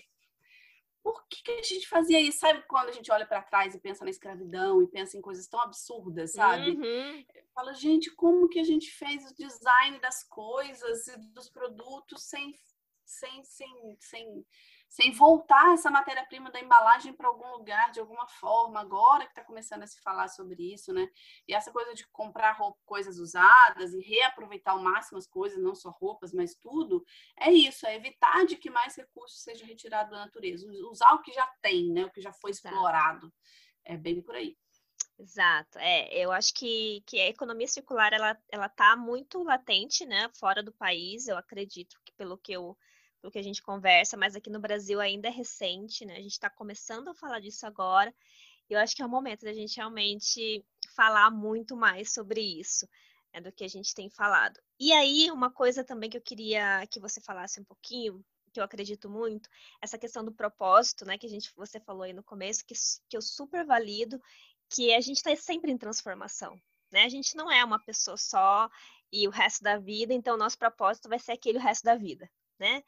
Speaker 2: Por que, que a gente fazia isso? Sabe quando a gente olha para trás e pensa na escravidão e pensa em coisas tão absurdas, sabe? Uhum. Fala, gente, como que a gente fez o design das coisas e dos produtos sem, sem, sem, sem sem voltar essa matéria-prima da embalagem para algum lugar, de alguma forma, agora que está começando a se falar sobre isso, né? E essa coisa de comprar roupa, coisas usadas e reaproveitar ao máximo as coisas, não só roupas, mas tudo, é isso, é evitar de que mais recursos seja retirado da natureza, usar o que já tem, né? O que já foi explorado. É bem por aí.
Speaker 1: Exato, é, eu acho que, que a economia circular, ela, ela tá muito latente, né, fora do país, eu acredito que pelo que eu pelo que a gente conversa, mas aqui no Brasil ainda é recente, né? A gente está começando a falar disso agora. E eu acho que é o momento da gente realmente falar muito mais sobre isso né, do que a gente tem falado. E aí, uma coisa também que eu queria que você falasse um pouquinho, que eu acredito muito, essa questão do propósito, né? Que a gente, você falou aí no começo, que, que eu super valido, que a gente está sempre em transformação. Né? A gente não é uma pessoa só e o resto da vida, então o nosso propósito vai ser aquele o resto da vida, né?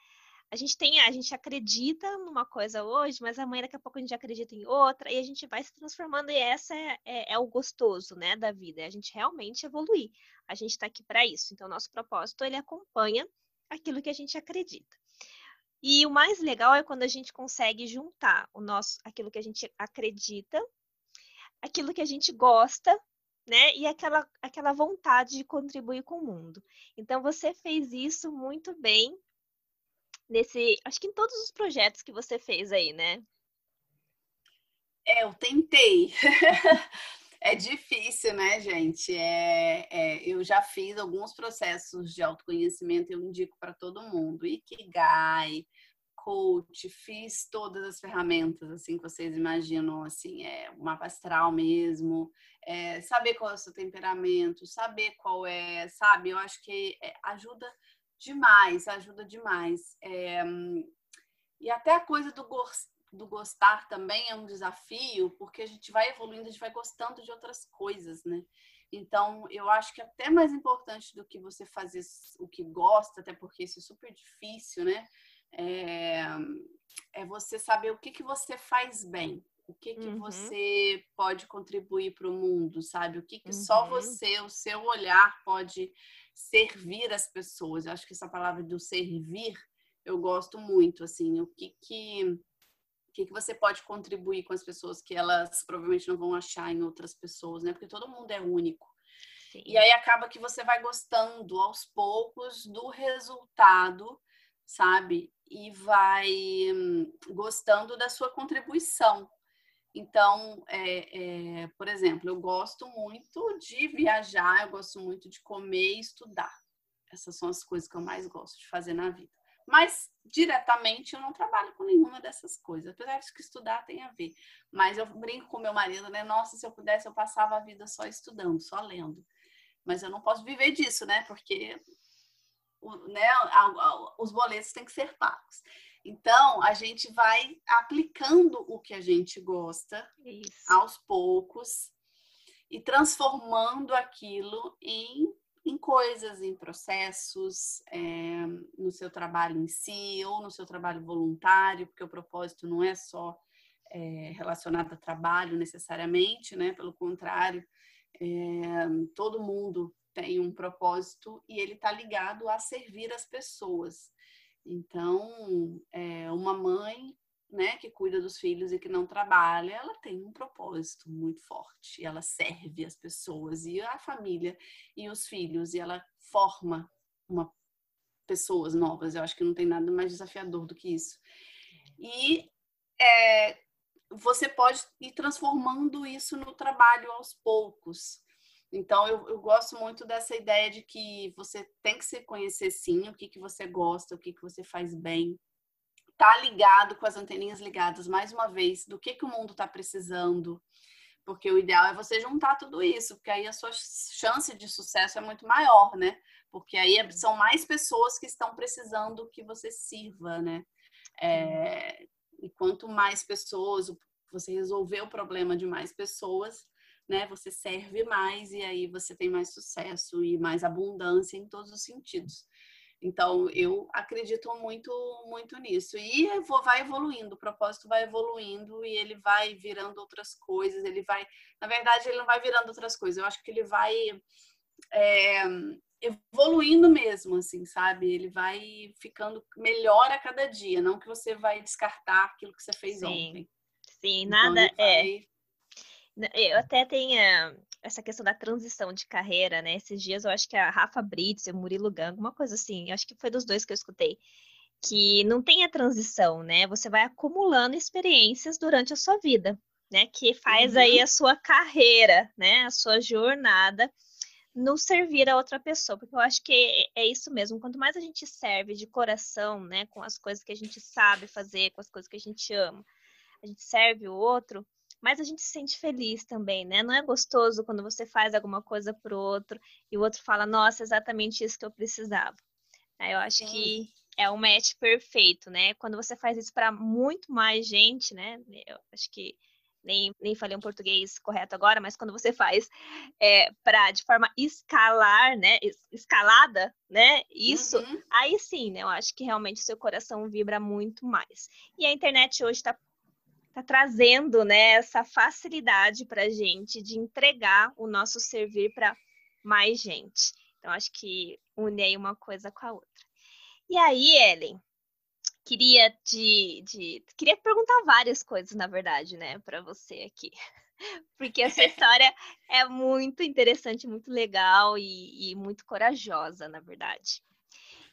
Speaker 1: A gente tem, a gente acredita numa coisa hoje, mas amanhã daqui a pouco a gente acredita em outra e a gente vai se transformando e essa é, é, é o gostoso, né, da vida, é a gente realmente evoluir. A gente está aqui para isso. Então, nosso propósito ele acompanha aquilo que a gente acredita. E o mais legal é quando a gente consegue juntar o nosso, aquilo que a gente acredita, aquilo que a gente gosta né? E aquela, aquela vontade de contribuir com o mundo. Então, você fez isso muito bem nesse, acho que em todos os projetos que você fez aí, né?
Speaker 2: É, eu tentei. é difícil, né, gente? É, é, eu já fiz alguns processos de autoconhecimento, eu indico para todo mundo. Ikigai, coach, fiz todas as ferramentas assim que vocês imaginam, assim, é o mapa astral mesmo, é, saber qual é o seu temperamento, saber qual é, sabe? Eu acho que é, ajuda demais, ajuda demais. É, e até a coisa do, do gostar também é um desafio, porque a gente vai evoluindo, a gente vai gostando de outras coisas, né? Então, eu acho que até mais importante do que você fazer o que gosta, até porque isso é super difícil, né? É, é você saber o que, que você faz bem, o que, que uhum. você pode contribuir para o mundo, sabe? O que, que uhum. só você, o seu olhar pode servir as pessoas. Eu acho que essa palavra do servir eu gosto muito, assim, o que que, o que, que você pode contribuir com as pessoas que elas provavelmente não vão achar em outras pessoas, né? Porque todo mundo é único. Sim. E aí acaba que você vai gostando aos poucos do resultado, sabe? E vai hum, gostando da sua contribuição. Então, é, é, por exemplo, eu gosto muito de viajar, eu gosto muito de comer e estudar. Essas são as coisas que eu mais gosto de fazer na vida. Mas diretamente eu não trabalho com nenhuma dessas coisas. Apesar de que estudar tem a ver. Mas eu brinco com meu marido, né? Nossa, se eu pudesse, eu passava a vida só estudando, só lendo. Mas eu não posso viver disso, né? Porque né, os boletos têm que ser pagos. Então, a gente vai aplicando o que a gente gosta Isso. aos poucos e transformando aquilo em, em coisas, em processos, é, no seu trabalho em si ou no seu trabalho voluntário, porque o propósito não é só é, relacionado a trabalho necessariamente, né? Pelo contrário, é, todo mundo tem um propósito e ele está ligado a servir as pessoas. Então, é, uma mãe né, que cuida dos filhos e que não trabalha, ela tem um propósito muito forte. Ela serve as pessoas e a família e os filhos e ela forma uma pessoas novas. Eu acho que não tem nada mais desafiador do que isso. E é, você pode ir transformando isso no trabalho aos poucos. Então, eu, eu, gosto muito dessa ideia de que você tem que se conhecer sim, o que, que você gosta, o que, que você faz bem. Tá ligado com as anteninhas ligadas, mais uma vez, do que, que o mundo está precisando. Porque o ideal é você juntar tudo isso, porque aí a sua chance de sucesso é muito maior, né? Porque aí é, são mais pessoas que estão precisando que você sirva, né? É, e quanto mais pessoas, você resolver o problema de mais pessoas, né? Você serve mais e aí você tem mais sucesso e mais abundância em todos os sentidos. Então, eu acredito muito, muito nisso. E vai evoluindo, o propósito vai evoluindo e ele vai virando outras coisas. Ele vai, na verdade, ele não vai virando outras coisas. Eu acho que ele vai é, evoluindo mesmo, assim, sabe? Ele vai ficando melhor a cada dia. Não que você vai descartar aquilo que você fez
Speaker 1: Sim.
Speaker 2: ontem.
Speaker 1: Sim, então, nada é. Né, eu até tenho eh, essa questão da transição de carreira, né? Esses dias eu acho que a Rafa Brits e o Murilo Gang, uma coisa assim, eu acho que foi dos dois que eu escutei, que não tem a transição, né? Você vai acumulando experiências durante a sua vida, né? Que faz uhum. aí a sua carreira, né? A sua jornada no servir a outra pessoa, porque eu acho que é isso mesmo. Quanto mais a gente serve de coração, né, com as coisas que a gente sabe fazer, com as coisas que a gente ama, a gente serve o outro, mas a gente se sente feliz também, né? Não é gostoso quando você faz alguma coisa pro outro e o outro fala, nossa, exatamente isso que eu precisava. Eu acho Sim. que é um match perfeito, né? Quando você faz isso para muito mais gente, né? Eu acho que nem, nem falei um português correto agora, mas quando você faz é, para de forma escalar, né? Escalada, né? Isso, uhum. aí sim, né? Eu acho que realmente o seu coração vibra muito mais. E a internet hoje está está trazendo né, essa facilidade para a gente de entregar o nosso servir para mais gente. Então, acho que une uma coisa com a outra. E aí, Ellen, queria te, de, queria perguntar várias coisas, na verdade, né, para você aqui. Porque essa história é muito interessante, muito legal e, e muito corajosa, na verdade.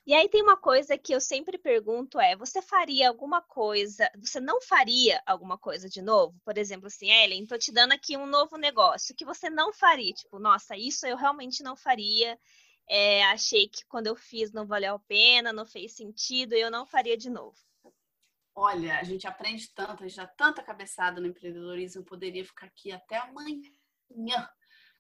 Speaker 1: E aí tem uma coisa que eu sempre pergunto é, você faria alguma coisa, você não faria alguma coisa de novo? Por exemplo, assim, Ellen, tô te dando aqui um novo negócio que você não faria, tipo, nossa, isso eu realmente não faria. É, achei que quando eu fiz não valeu a pena, não fez sentido, eu não faria de novo.
Speaker 2: Olha, a gente aprende tanto, a gente dá tanta cabeçada no empreendedorismo, poderia ficar aqui até amanhã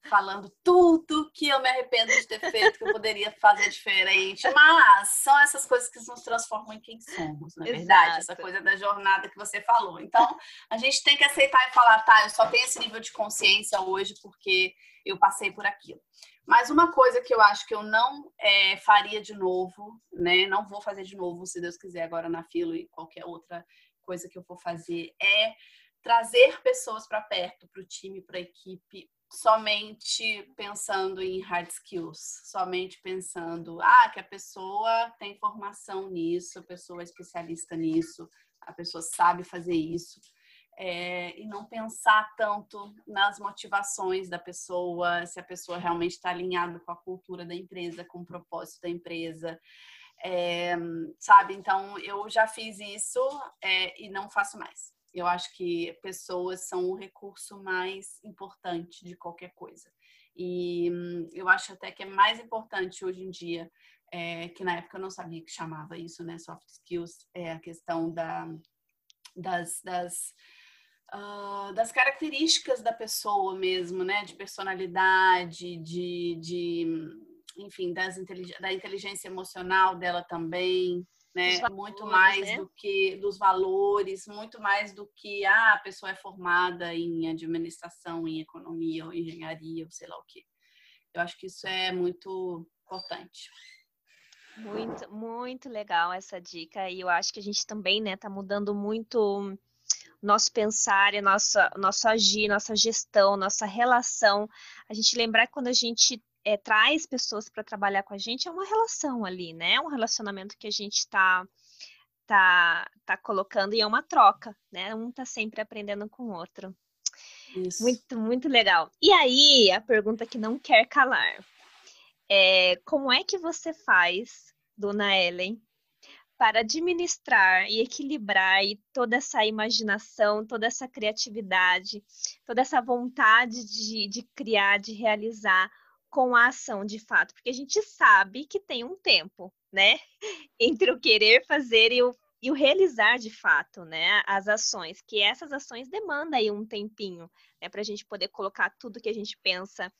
Speaker 2: falando tudo que eu me arrependo de ter feito, que eu poderia fazer diferente. Mas são essas coisas que nos transformam em quem somos, na é verdade. Essa coisa da jornada que você falou. Então, a gente tem que aceitar e falar, tá, eu só tenho esse nível de consciência hoje porque eu passei por aquilo. Mas uma coisa que eu acho que eu não é, faria de novo, né? Não vou fazer de novo, se Deus quiser, agora na fila e qualquer outra coisa que eu for fazer, é trazer pessoas para perto, para o time, para a equipe, somente pensando em hard skills, somente pensando, ah, que a pessoa tem formação nisso, a pessoa é especialista nisso, a pessoa sabe fazer isso. É, e não pensar tanto nas motivações da pessoa, se a pessoa realmente está alinhada com a cultura da empresa, com o propósito da empresa. É, sabe? Então, eu já fiz isso é, e não faço mais. Eu acho que pessoas são o recurso mais importante de qualquer coisa. E hum, eu acho até que é mais importante hoje em dia, é, que na época eu não sabia que chamava isso, né? Soft skills, é a questão da, das, das, uh, das características da pessoa mesmo, né? De personalidade, de, de enfim, das, da inteligência emocional dela também, né? Valores, muito mais né? do que dos valores, muito mais do que ah, a pessoa é formada em administração, em economia ou engenharia, ou sei lá o que. Eu acho que isso é muito importante.
Speaker 1: Muito, muito legal essa dica. E eu acho que a gente também, né, tá mudando muito nosso pensar, nossa, nosso agir, nossa gestão, nossa relação. A gente lembrar que quando a gente é, traz pessoas para trabalhar com a gente, é uma relação ali, né? É um relacionamento que a gente está tá, tá colocando e é uma troca, né? Um está sempre aprendendo com o outro. Isso. Muito, muito legal. E aí, a pergunta que não quer calar. É, como é que você faz, dona Ellen, para administrar e equilibrar e toda essa imaginação, toda essa criatividade, toda essa vontade de, de criar, de realizar com a ação de fato, porque a gente sabe que tem um tempo, né, entre o querer fazer e o, e o realizar de fato, né, as ações, que essas ações demandam aí um tempinho, né, para a gente poder colocar tudo que a gente pensa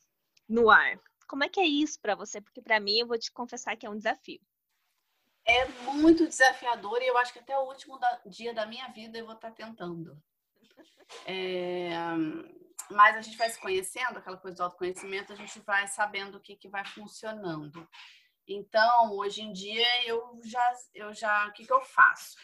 Speaker 1: no ar. Como é que é isso para você? Porque para mim, eu vou te confessar que é um desafio.
Speaker 2: É muito desafiador e eu acho que até o último dia da minha vida eu vou estar tentando. É, mas a gente vai se conhecendo, aquela coisa do autoconhecimento, a gente vai sabendo o que, que vai funcionando. Então, hoje em dia, eu já, eu já, o que, que eu faço?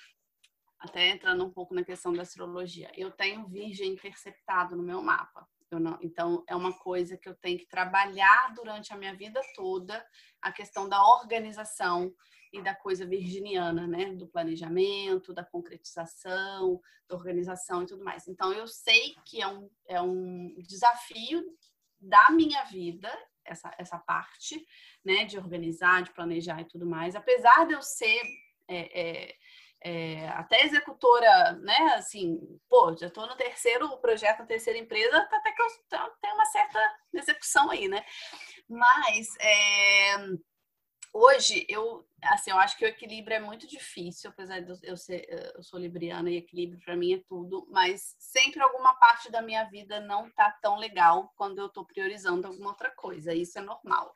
Speaker 2: Até entrando um pouco na questão da astrologia, eu tenho virgem interceptado no meu mapa. Não, então, é uma coisa que eu tenho que trabalhar durante a minha vida toda, a questão da organização e da coisa virginiana, né? Do planejamento, da concretização, da organização e tudo mais. Então, eu sei que é um, é um desafio da minha vida, essa, essa parte, né? De organizar, de planejar e tudo mais. Apesar de eu ser. É, é, é, até executora, né? Assim, pô, já estou no terceiro projeto, na terceira empresa, até que eu tenho uma certa execução aí, né? Mas é, hoje eu assim eu acho que o equilíbrio é muito difícil apesar de eu ser eu sou libriana e equilíbrio para mim é tudo mas sempre alguma parte da minha vida não tá tão legal quando eu tô priorizando alguma outra coisa isso é normal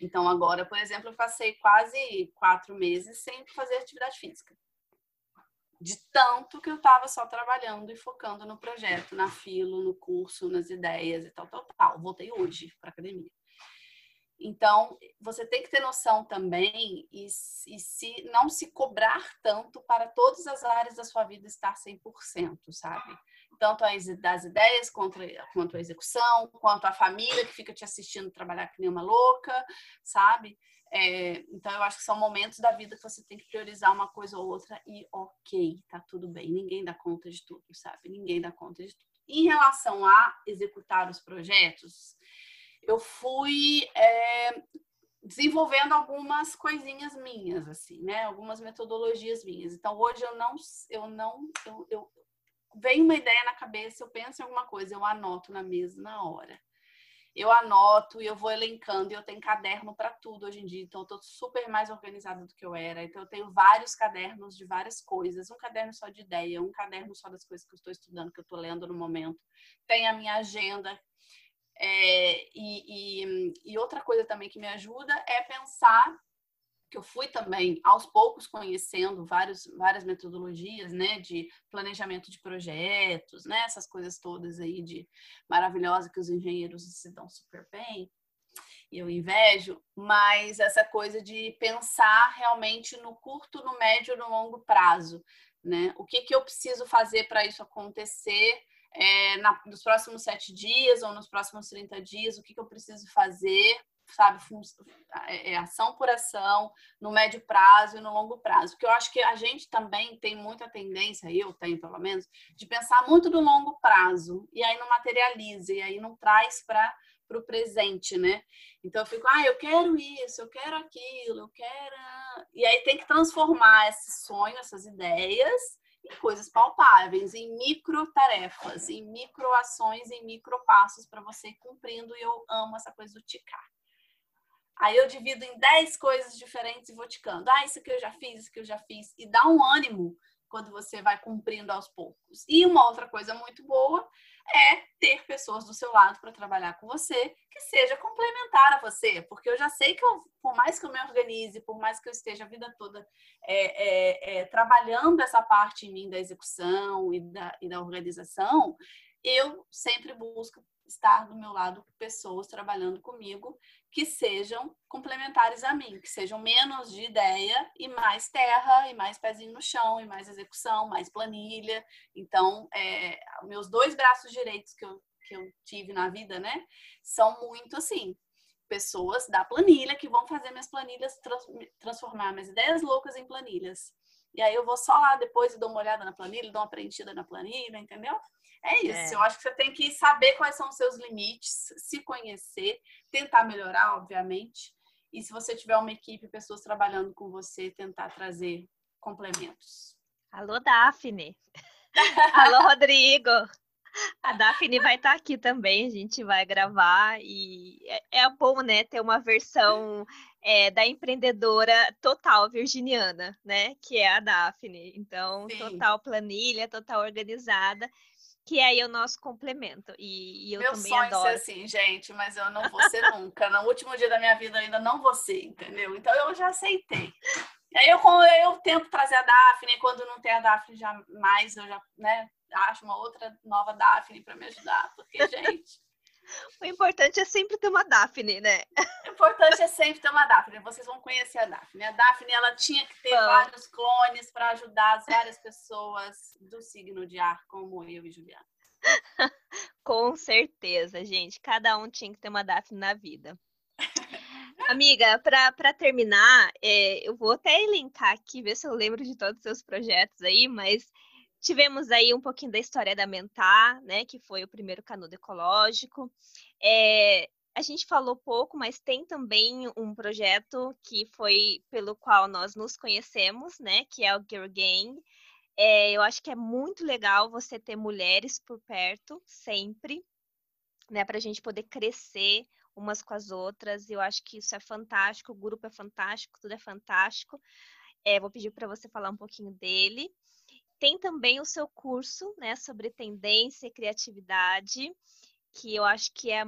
Speaker 2: então agora por exemplo eu passei quase quatro meses sem fazer atividade física de tanto que eu estava só trabalhando e focando no projeto, na filo, no curso, nas ideias e tal, tal, tal. Voltei hoje para academia. Então, você tem que ter noção também e, e, se não se cobrar tanto para todas as áreas da sua vida estar 100%, sabe? Tanto as, das ideias quanto, quanto a execução, quanto a família que fica te assistindo trabalhar que nem uma louca, sabe? É, então, eu acho que são momentos da vida que você tem que priorizar uma coisa ou outra e ok, tá tudo bem. Ninguém dá conta de tudo, sabe? Ninguém dá conta de tudo. Em relação a executar os projetos, eu fui é, desenvolvendo algumas coisinhas minhas, assim, né? Algumas metodologias minhas. Então, hoje eu não, eu não, eu, eu vem uma ideia na cabeça, eu penso em alguma coisa, eu anoto na mesma hora. eu anoto e eu vou elencando e eu tenho caderno para tudo hoje em dia, então eu tô super mais organizada do que eu era. Então eu tenho vários cadernos de várias coisas, um caderno só de ideia, um caderno só das coisas que eu estou estudando, que eu estou lendo no momento. Tem a minha agenda. É, e, e, e outra coisa também que me ajuda é pensar que eu fui também aos poucos conhecendo vários, várias metodologias, né, de planejamento de projetos, né, essas coisas todas aí de maravilhosa que os engenheiros se dão super bem. E eu invejo, mas essa coisa de pensar realmente no curto, no médio no longo prazo, né? O que que eu preciso fazer para isso acontecer é, na, nos próximos sete dias ou nos próximos 30 dias? O que que eu preciso fazer sabe, é, é ação por ação, no médio prazo e no longo prazo. Porque eu acho que a gente também tem muita tendência, eu tenho pelo menos, de pensar muito no longo prazo, e aí não materializa, e aí não traz para para o presente, né? Então eu fico, ah, eu quero isso, eu quero aquilo, eu quero. E aí tem que transformar esse sonho, essas ideias, em coisas palpáveis, em micro tarefas, em micro ações, em micro passos para você cumprindo. E eu amo essa coisa do ticar. Aí eu divido em 10 coisas diferentes e vou ticando. Ah, isso que eu já fiz, isso que eu já fiz. E dá um ânimo quando você vai cumprindo aos poucos. E uma outra coisa muito boa é ter pessoas do seu lado para trabalhar com você que seja complementar a você, porque eu já sei que eu, por mais que eu me organize, por mais que eu esteja a vida toda é, é, é, trabalhando essa parte em mim da execução e da, e da organização, eu sempre busco estar do meu lado pessoas trabalhando comigo que sejam complementares a mim, que sejam menos de ideia e mais terra, e mais pezinho no chão, e mais execução, mais planilha. Então, é, meus dois braços direitos que eu, que eu tive na vida, né, são muito assim, pessoas da planilha que vão fazer minhas planilhas, trans, transformar minhas ideias loucas em planilhas. E aí eu vou só lá depois e dou uma olhada na planilha, dou uma preenchida na planilha, entendeu? É isso. É. Eu acho que você tem que saber quais são os seus limites, se conhecer, tentar melhorar, obviamente. E se você tiver uma equipe, pessoas trabalhando com você, tentar trazer complementos.
Speaker 1: Alô, Daphne. Alô, Rodrigo. A Daphne vai estar aqui também, a gente vai gravar e é, é bom, né, ter uma versão é, da empreendedora total virginiana, né, que é a Daphne. Então, Sim. total planilha, total organizada que aí é o nosso complemento. E, e eu
Speaker 2: Meu
Speaker 1: também
Speaker 2: sonho
Speaker 1: adoro.
Speaker 2: É ser assim, gente, mas eu não vou ser nunca. No último dia da minha vida eu ainda não vou ser, entendeu? Então eu já aceitei. Aí eu, eu tento trazer a Daphne, quando não tem a Daphne jamais, eu já né, acho uma outra nova Daphne para me ajudar, porque, gente.
Speaker 1: O importante é sempre ter uma Daphne, né?
Speaker 2: O importante é sempre ter uma Daphne. Vocês vão conhecer a Daphne. A Daphne ela tinha que ter Bom. vários clones para ajudar as várias pessoas do signo de ar, como eu e Juliana.
Speaker 1: Com certeza, gente. Cada um tinha que ter uma Daphne na vida. Amiga, para terminar, é, eu vou até elencar aqui, ver se eu lembro de todos os seus projetos aí, mas Tivemos aí um pouquinho da história da Mentar, né, que foi o primeiro canudo ecológico. É, a gente falou pouco, mas tem também um projeto que foi pelo qual nós nos conhecemos, né, que é o Girl Gang. É, eu acho que é muito legal você ter mulheres por perto, sempre, né, para a gente poder crescer umas com as outras. Eu acho que isso é fantástico, o grupo é fantástico, tudo é fantástico. É, vou pedir para você falar um pouquinho dele. Tem também o seu curso, né, sobre tendência e criatividade, que eu acho que é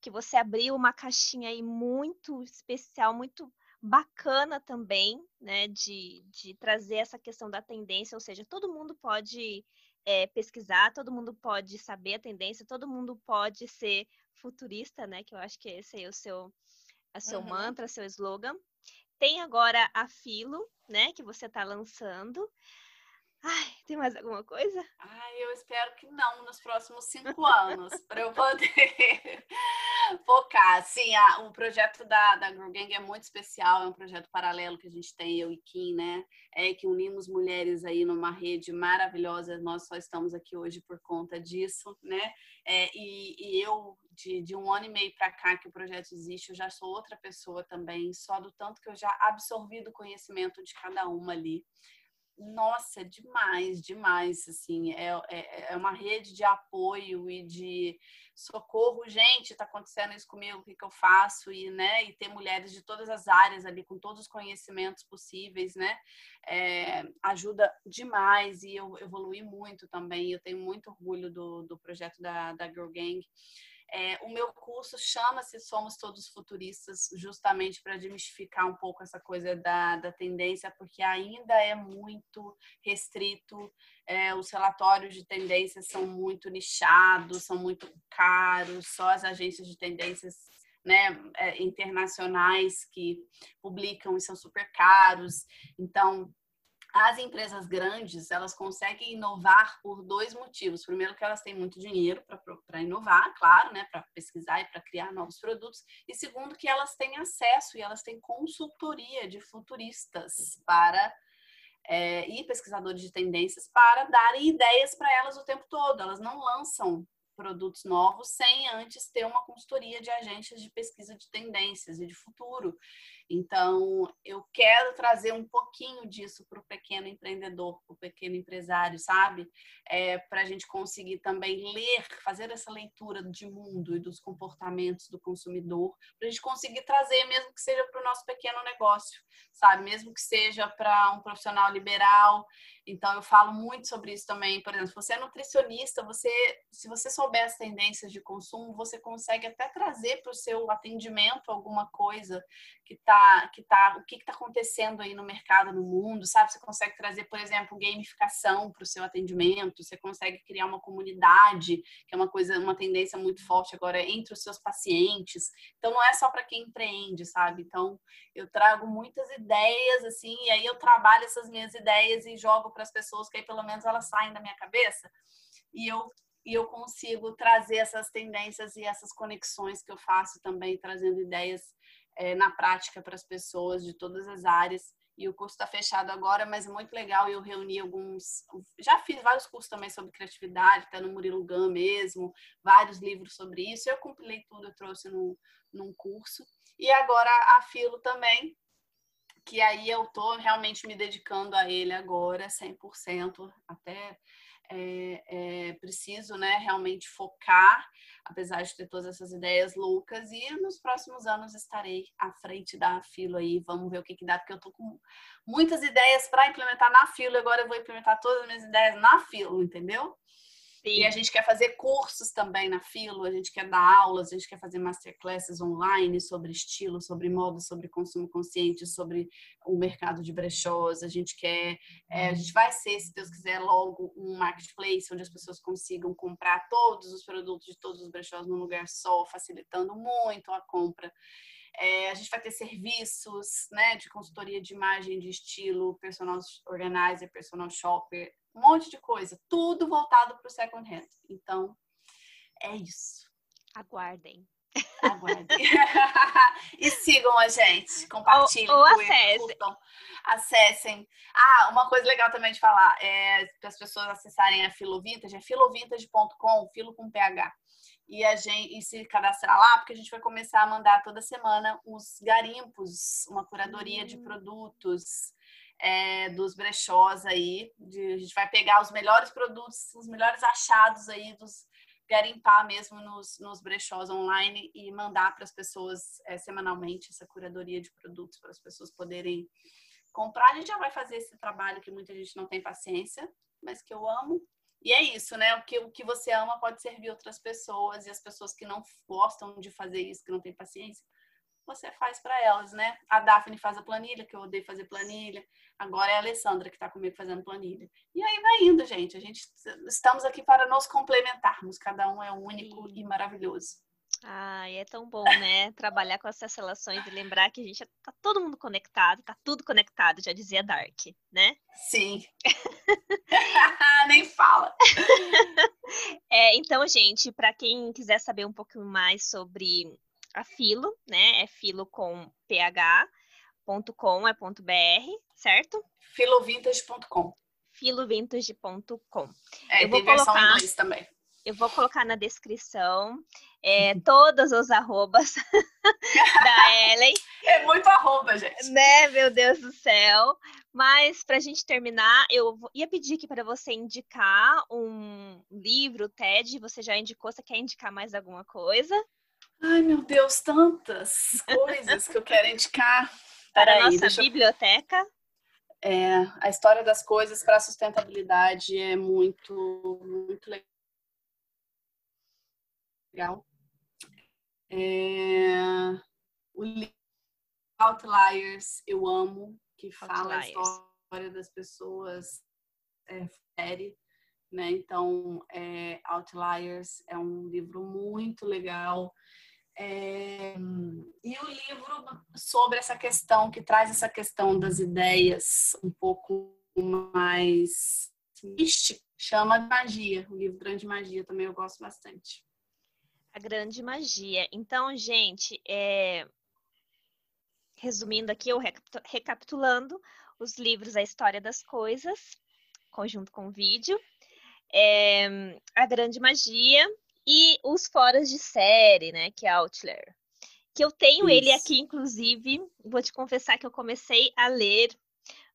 Speaker 1: que você abriu uma caixinha aí muito especial, muito bacana também, né, de, de trazer essa questão da tendência, ou seja, todo mundo pode é, pesquisar, todo mundo pode saber a tendência, todo mundo pode ser futurista, né, que eu acho que esse é o seu, a seu uhum. mantra, seu slogan. Tem agora a Filo, né, que você está lançando. Ai, tem mais alguma coisa?
Speaker 2: Ai, eu espero que não nos próximos cinco anos, para eu poder focar. Sim, a, o projeto da, da Girl Gang é muito especial, é um projeto paralelo que a gente tem, eu e Kim, né? É que unimos mulheres aí numa rede maravilhosa. Nós só estamos aqui hoje por conta disso, né? É, e, e, eu, de, de um ano e meio para cá que o projeto existe, eu já sou outra pessoa também, só do tanto que eu já absorvi do conhecimento de cada uma ali nossa, demais, demais, assim, é, é, é uma rede de apoio e de socorro, gente, está acontecendo isso comigo, o que, que eu faço? E, né, e ter mulheres de todas as áreas ali, com todos os conhecimentos possíveis, né, é, ajuda demais. E eu evolui muito também, eu tenho muito orgulho do, do projeto da, da Girl Gang, é, o meu curso chama-se Somos Todos Futuristas, justamente para desmistificar um pouco essa coisa da, da tendência, porque ainda é muito restrito. É, os relatórios de tendências são muito nichados, são muito caros, só as agências de tendências né, é, internacionais que publicam e são super caros. Então, as empresas grandes, elas conseguem inovar por dois motivos. Primeiro, que elas têm muito dinheiro para inovar, claro, né, para pesquisar e para criar novos produtos. E segundo, que elas têm acesso e elas têm consultoria de futuristas para é, e pesquisadores de tendências para darem ideias para elas o tempo todo. Elas não lançam produtos novos sem antes ter uma consultoria de agências de pesquisa de tendências e de futuro. Então, eu quero trazer um pouquinho disso para o pequeno empreendedor, para o pequeno empresário, sabe? É, para a gente conseguir também ler, fazer essa leitura de mundo e dos comportamentos do consumidor, para a gente conseguir trazer, mesmo que seja para o nosso pequeno negócio, sabe? Mesmo que seja para um profissional liberal. Então, eu falo muito sobre isso também. Por exemplo, se você é nutricionista, você, se você souber as tendências de consumo, você consegue até trazer para o seu atendimento alguma coisa que está que tá o que está acontecendo aí no mercado no mundo sabe você consegue trazer por exemplo gamificação para o seu atendimento você consegue criar uma comunidade que é uma coisa uma tendência muito forte agora entre os seus pacientes então não é só para quem empreende sabe então eu trago muitas ideias assim e aí eu trabalho essas minhas ideias e jogo para as pessoas que aí pelo menos elas saem da minha cabeça e eu e eu consigo trazer essas tendências e essas conexões que eu faço também, trazendo ideias é, na prática para as pessoas de todas as áreas. E o curso está fechado agora, mas é muito legal. Eu reuni alguns. Já fiz vários cursos também sobre criatividade, até no Murilo Gun mesmo, vários livros sobre isso. Eu compilei tudo, eu trouxe num, num curso. E agora a Filo também, que aí eu estou realmente me dedicando a ele agora, 100%, até é, é, preciso né, realmente focar, apesar de ter todas essas ideias loucas, e nos próximos anos estarei à frente da fila aí. Vamos ver o que, que dá, porque eu tô com muitas ideias para implementar na fila, agora eu vou implementar todas as minhas ideias na fila, entendeu? Sim. E a gente quer fazer cursos também na Filo, a gente quer dar aulas, a gente quer fazer masterclasses online sobre estilo, sobre moda, sobre consumo consciente, sobre o mercado de brechós. A gente quer, é, a gente vai ser, se Deus quiser, logo um marketplace onde as pessoas consigam comprar todos os produtos de todos os brechós num lugar só, facilitando muito a compra. É, a gente vai ter serviços né, de consultoria de imagem, de estilo, personal organizer, personal shopper, um monte de coisa, tudo voltado para o second hand. Então, é isso.
Speaker 1: Aguardem.
Speaker 2: Aguardem. e sigam a gente, compartilhem,
Speaker 1: ou, ou acessem. Curtam,
Speaker 2: acessem. Ah, uma coisa legal também de falar é para as pessoas acessarem a Filovintage, é filovintage.com, filo com PH. E, a gente, e se cadastrar lá, porque a gente vai começar a mandar toda semana os garimpos, uma curadoria hum. de produtos, é, dos brechós aí. De, a gente vai pegar os melhores produtos, os melhores achados aí dos garimpar mesmo nos, nos brechós online e mandar para as pessoas é, semanalmente essa curadoria de produtos para as pessoas poderem comprar. A gente já vai fazer esse trabalho que muita gente não tem paciência, mas que eu amo. E é isso, né? O que, o que você ama pode servir outras pessoas e as pessoas que não gostam de fazer isso, que não têm paciência, você faz para elas, né? A Daphne faz a planilha, que eu odeio fazer planilha. Agora é a Alessandra que está comigo fazendo planilha. E aí vai indo, gente. A gente estamos aqui para nos complementarmos. Cada um é único Sim. e maravilhoso.
Speaker 1: Ai, é tão bom, né? Trabalhar com essas relações e lembrar que a gente tá todo mundo conectado, tá tudo conectado, já dizia Dark, né?
Speaker 2: Sim. Nem fala.
Speaker 1: É, então, gente, para quem quiser saber um pouquinho mais sobre a Filo, né? É filo com ph.com, é ponto .br, certo?
Speaker 2: filovintage.com.
Speaker 1: filovintage.com.
Speaker 2: É, eu vou colocar... inglês também.
Speaker 1: Eu vou colocar na descrição é, todos os arrobas da Ellen.
Speaker 2: É muito arroba, gente.
Speaker 1: Né, meu Deus do céu. Mas para a gente terminar, eu ia pedir aqui para você indicar um livro, TED. Você já indicou, você quer indicar mais alguma coisa?
Speaker 2: Ai, meu Deus, tantas coisas que eu quero indicar.
Speaker 1: Para a nossa biblioteca.
Speaker 2: É, a história das coisas para a sustentabilidade é muito, muito legal. É, o livro Outliers eu amo, que fala Outliers. a história das pessoas é, série, né? Então, é, Outliers é um livro muito legal. É, e o livro sobre essa questão, que traz essa questão das ideias um pouco mais mística, chama Magia. O livro Grande Magia também eu gosto bastante.
Speaker 1: A Grande Magia. Então, gente, é... resumindo aqui, ou recapitulando, os livros A História das Coisas, conjunto com o vídeo, é... A Grande Magia, e os fóruns de série, né? Que é Outlier. Que eu tenho Isso. ele aqui, inclusive. Vou te confessar que eu comecei a ler,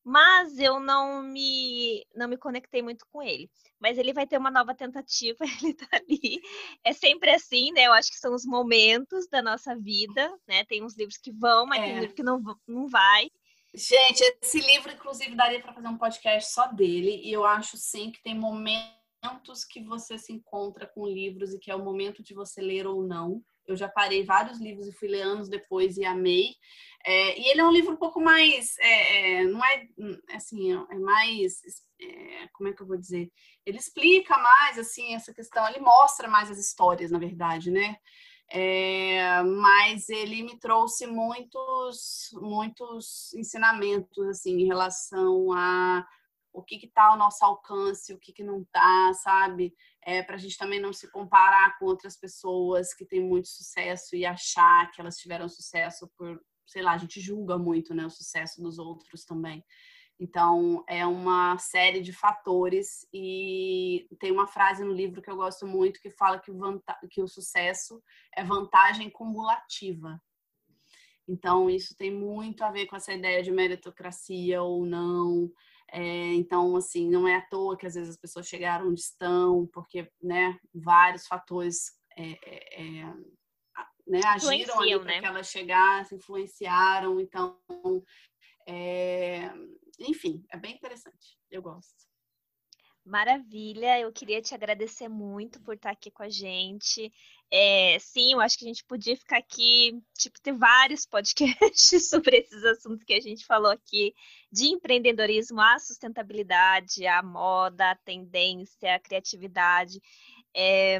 Speaker 1: mas eu não me, não me conectei muito com ele. Mas ele vai ter uma nova tentativa, ele tá ali. É sempre assim, né? Eu acho que são os momentos da nossa vida, né? Tem uns livros que vão, mas é. tem livro que não, não vai.
Speaker 2: Gente, esse livro, inclusive, daria para fazer um podcast só dele, e eu acho sim que tem momentos momentos que você se encontra com livros e que é o momento de você ler ou não. Eu já parei vários livros e fui ler anos depois e amei. É, e ele é um livro um pouco mais, é, é, não é assim, é mais, é, como é que eu vou dizer? Ele explica mais assim essa questão, ele mostra mais as histórias, na verdade, né? É, mas ele me trouxe muitos, muitos ensinamentos assim em relação a o que está ao nosso alcance, o que, que não está, sabe? É, para a gente também não se comparar com outras pessoas que têm muito sucesso e achar que elas tiveram sucesso por, sei lá, a gente julga muito né, o sucesso dos outros também. Então, é uma série de fatores e tem uma frase no livro que eu gosto muito que fala que que o sucesso é vantagem cumulativa. Então, isso tem muito a ver com essa ideia de meritocracia ou não, é, então, assim, não é à toa que às vezes as pessoas chegaram onde estão, porque, né, vários fatores é, é, é né, agiram ali para né? que elas chegassem, influenciaram. Então, é, enfim, é bem interessante. Eu gosto.
Speaker 1: Maravilha, eu queria te agradecer muito por estar aqui com a gente. É, sim, eu acho que a gente podia ficar aqui, tipo, ter vários podcasts sobre esses assuntos que a gente falou aqui, de empreendedorismo, a sustentabilidade, a moda, a tendência, a criatividade. É,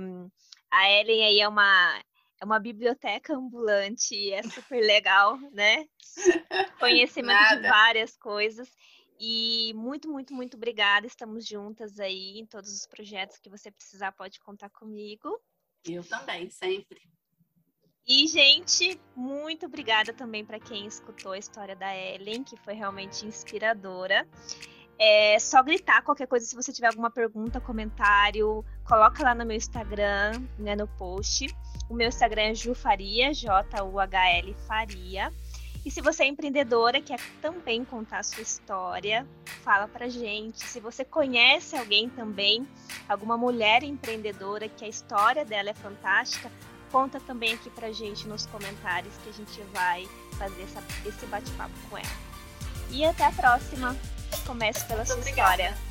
Speaker 1: a Ellen aí é uma, é uma biblioteca ambulante, é super legal, né? Conhecimento de várias coisas. E muito, muito, muito obrigada. Estamos juntas aí em todos os projetos que você precisar, pode contar comigo.
Speaker 2: Eu também, sempre.
Speaker 1: E, gente, muito obrigada também para quem escutou a história da Ellen, que foi realmente inspiradora. É só gritar qualquer coisa se você tiver alguma pergunta, comentário, coloca lá no meu Instagram, né, no post. O meu Instagram é Jufaria, J-U-H-L Faria. E se você é empreendedora, quer também contar a sua história, fala pra gente. Se você conhece alguém também, alguma mulher empreendedora que a história dela é fantástica, conta também aqui pra gente nos comentários que a gente vai fazer essa, esse bate-papo com ela. E até a próxima. Comece pela Muito sua obrigada. história.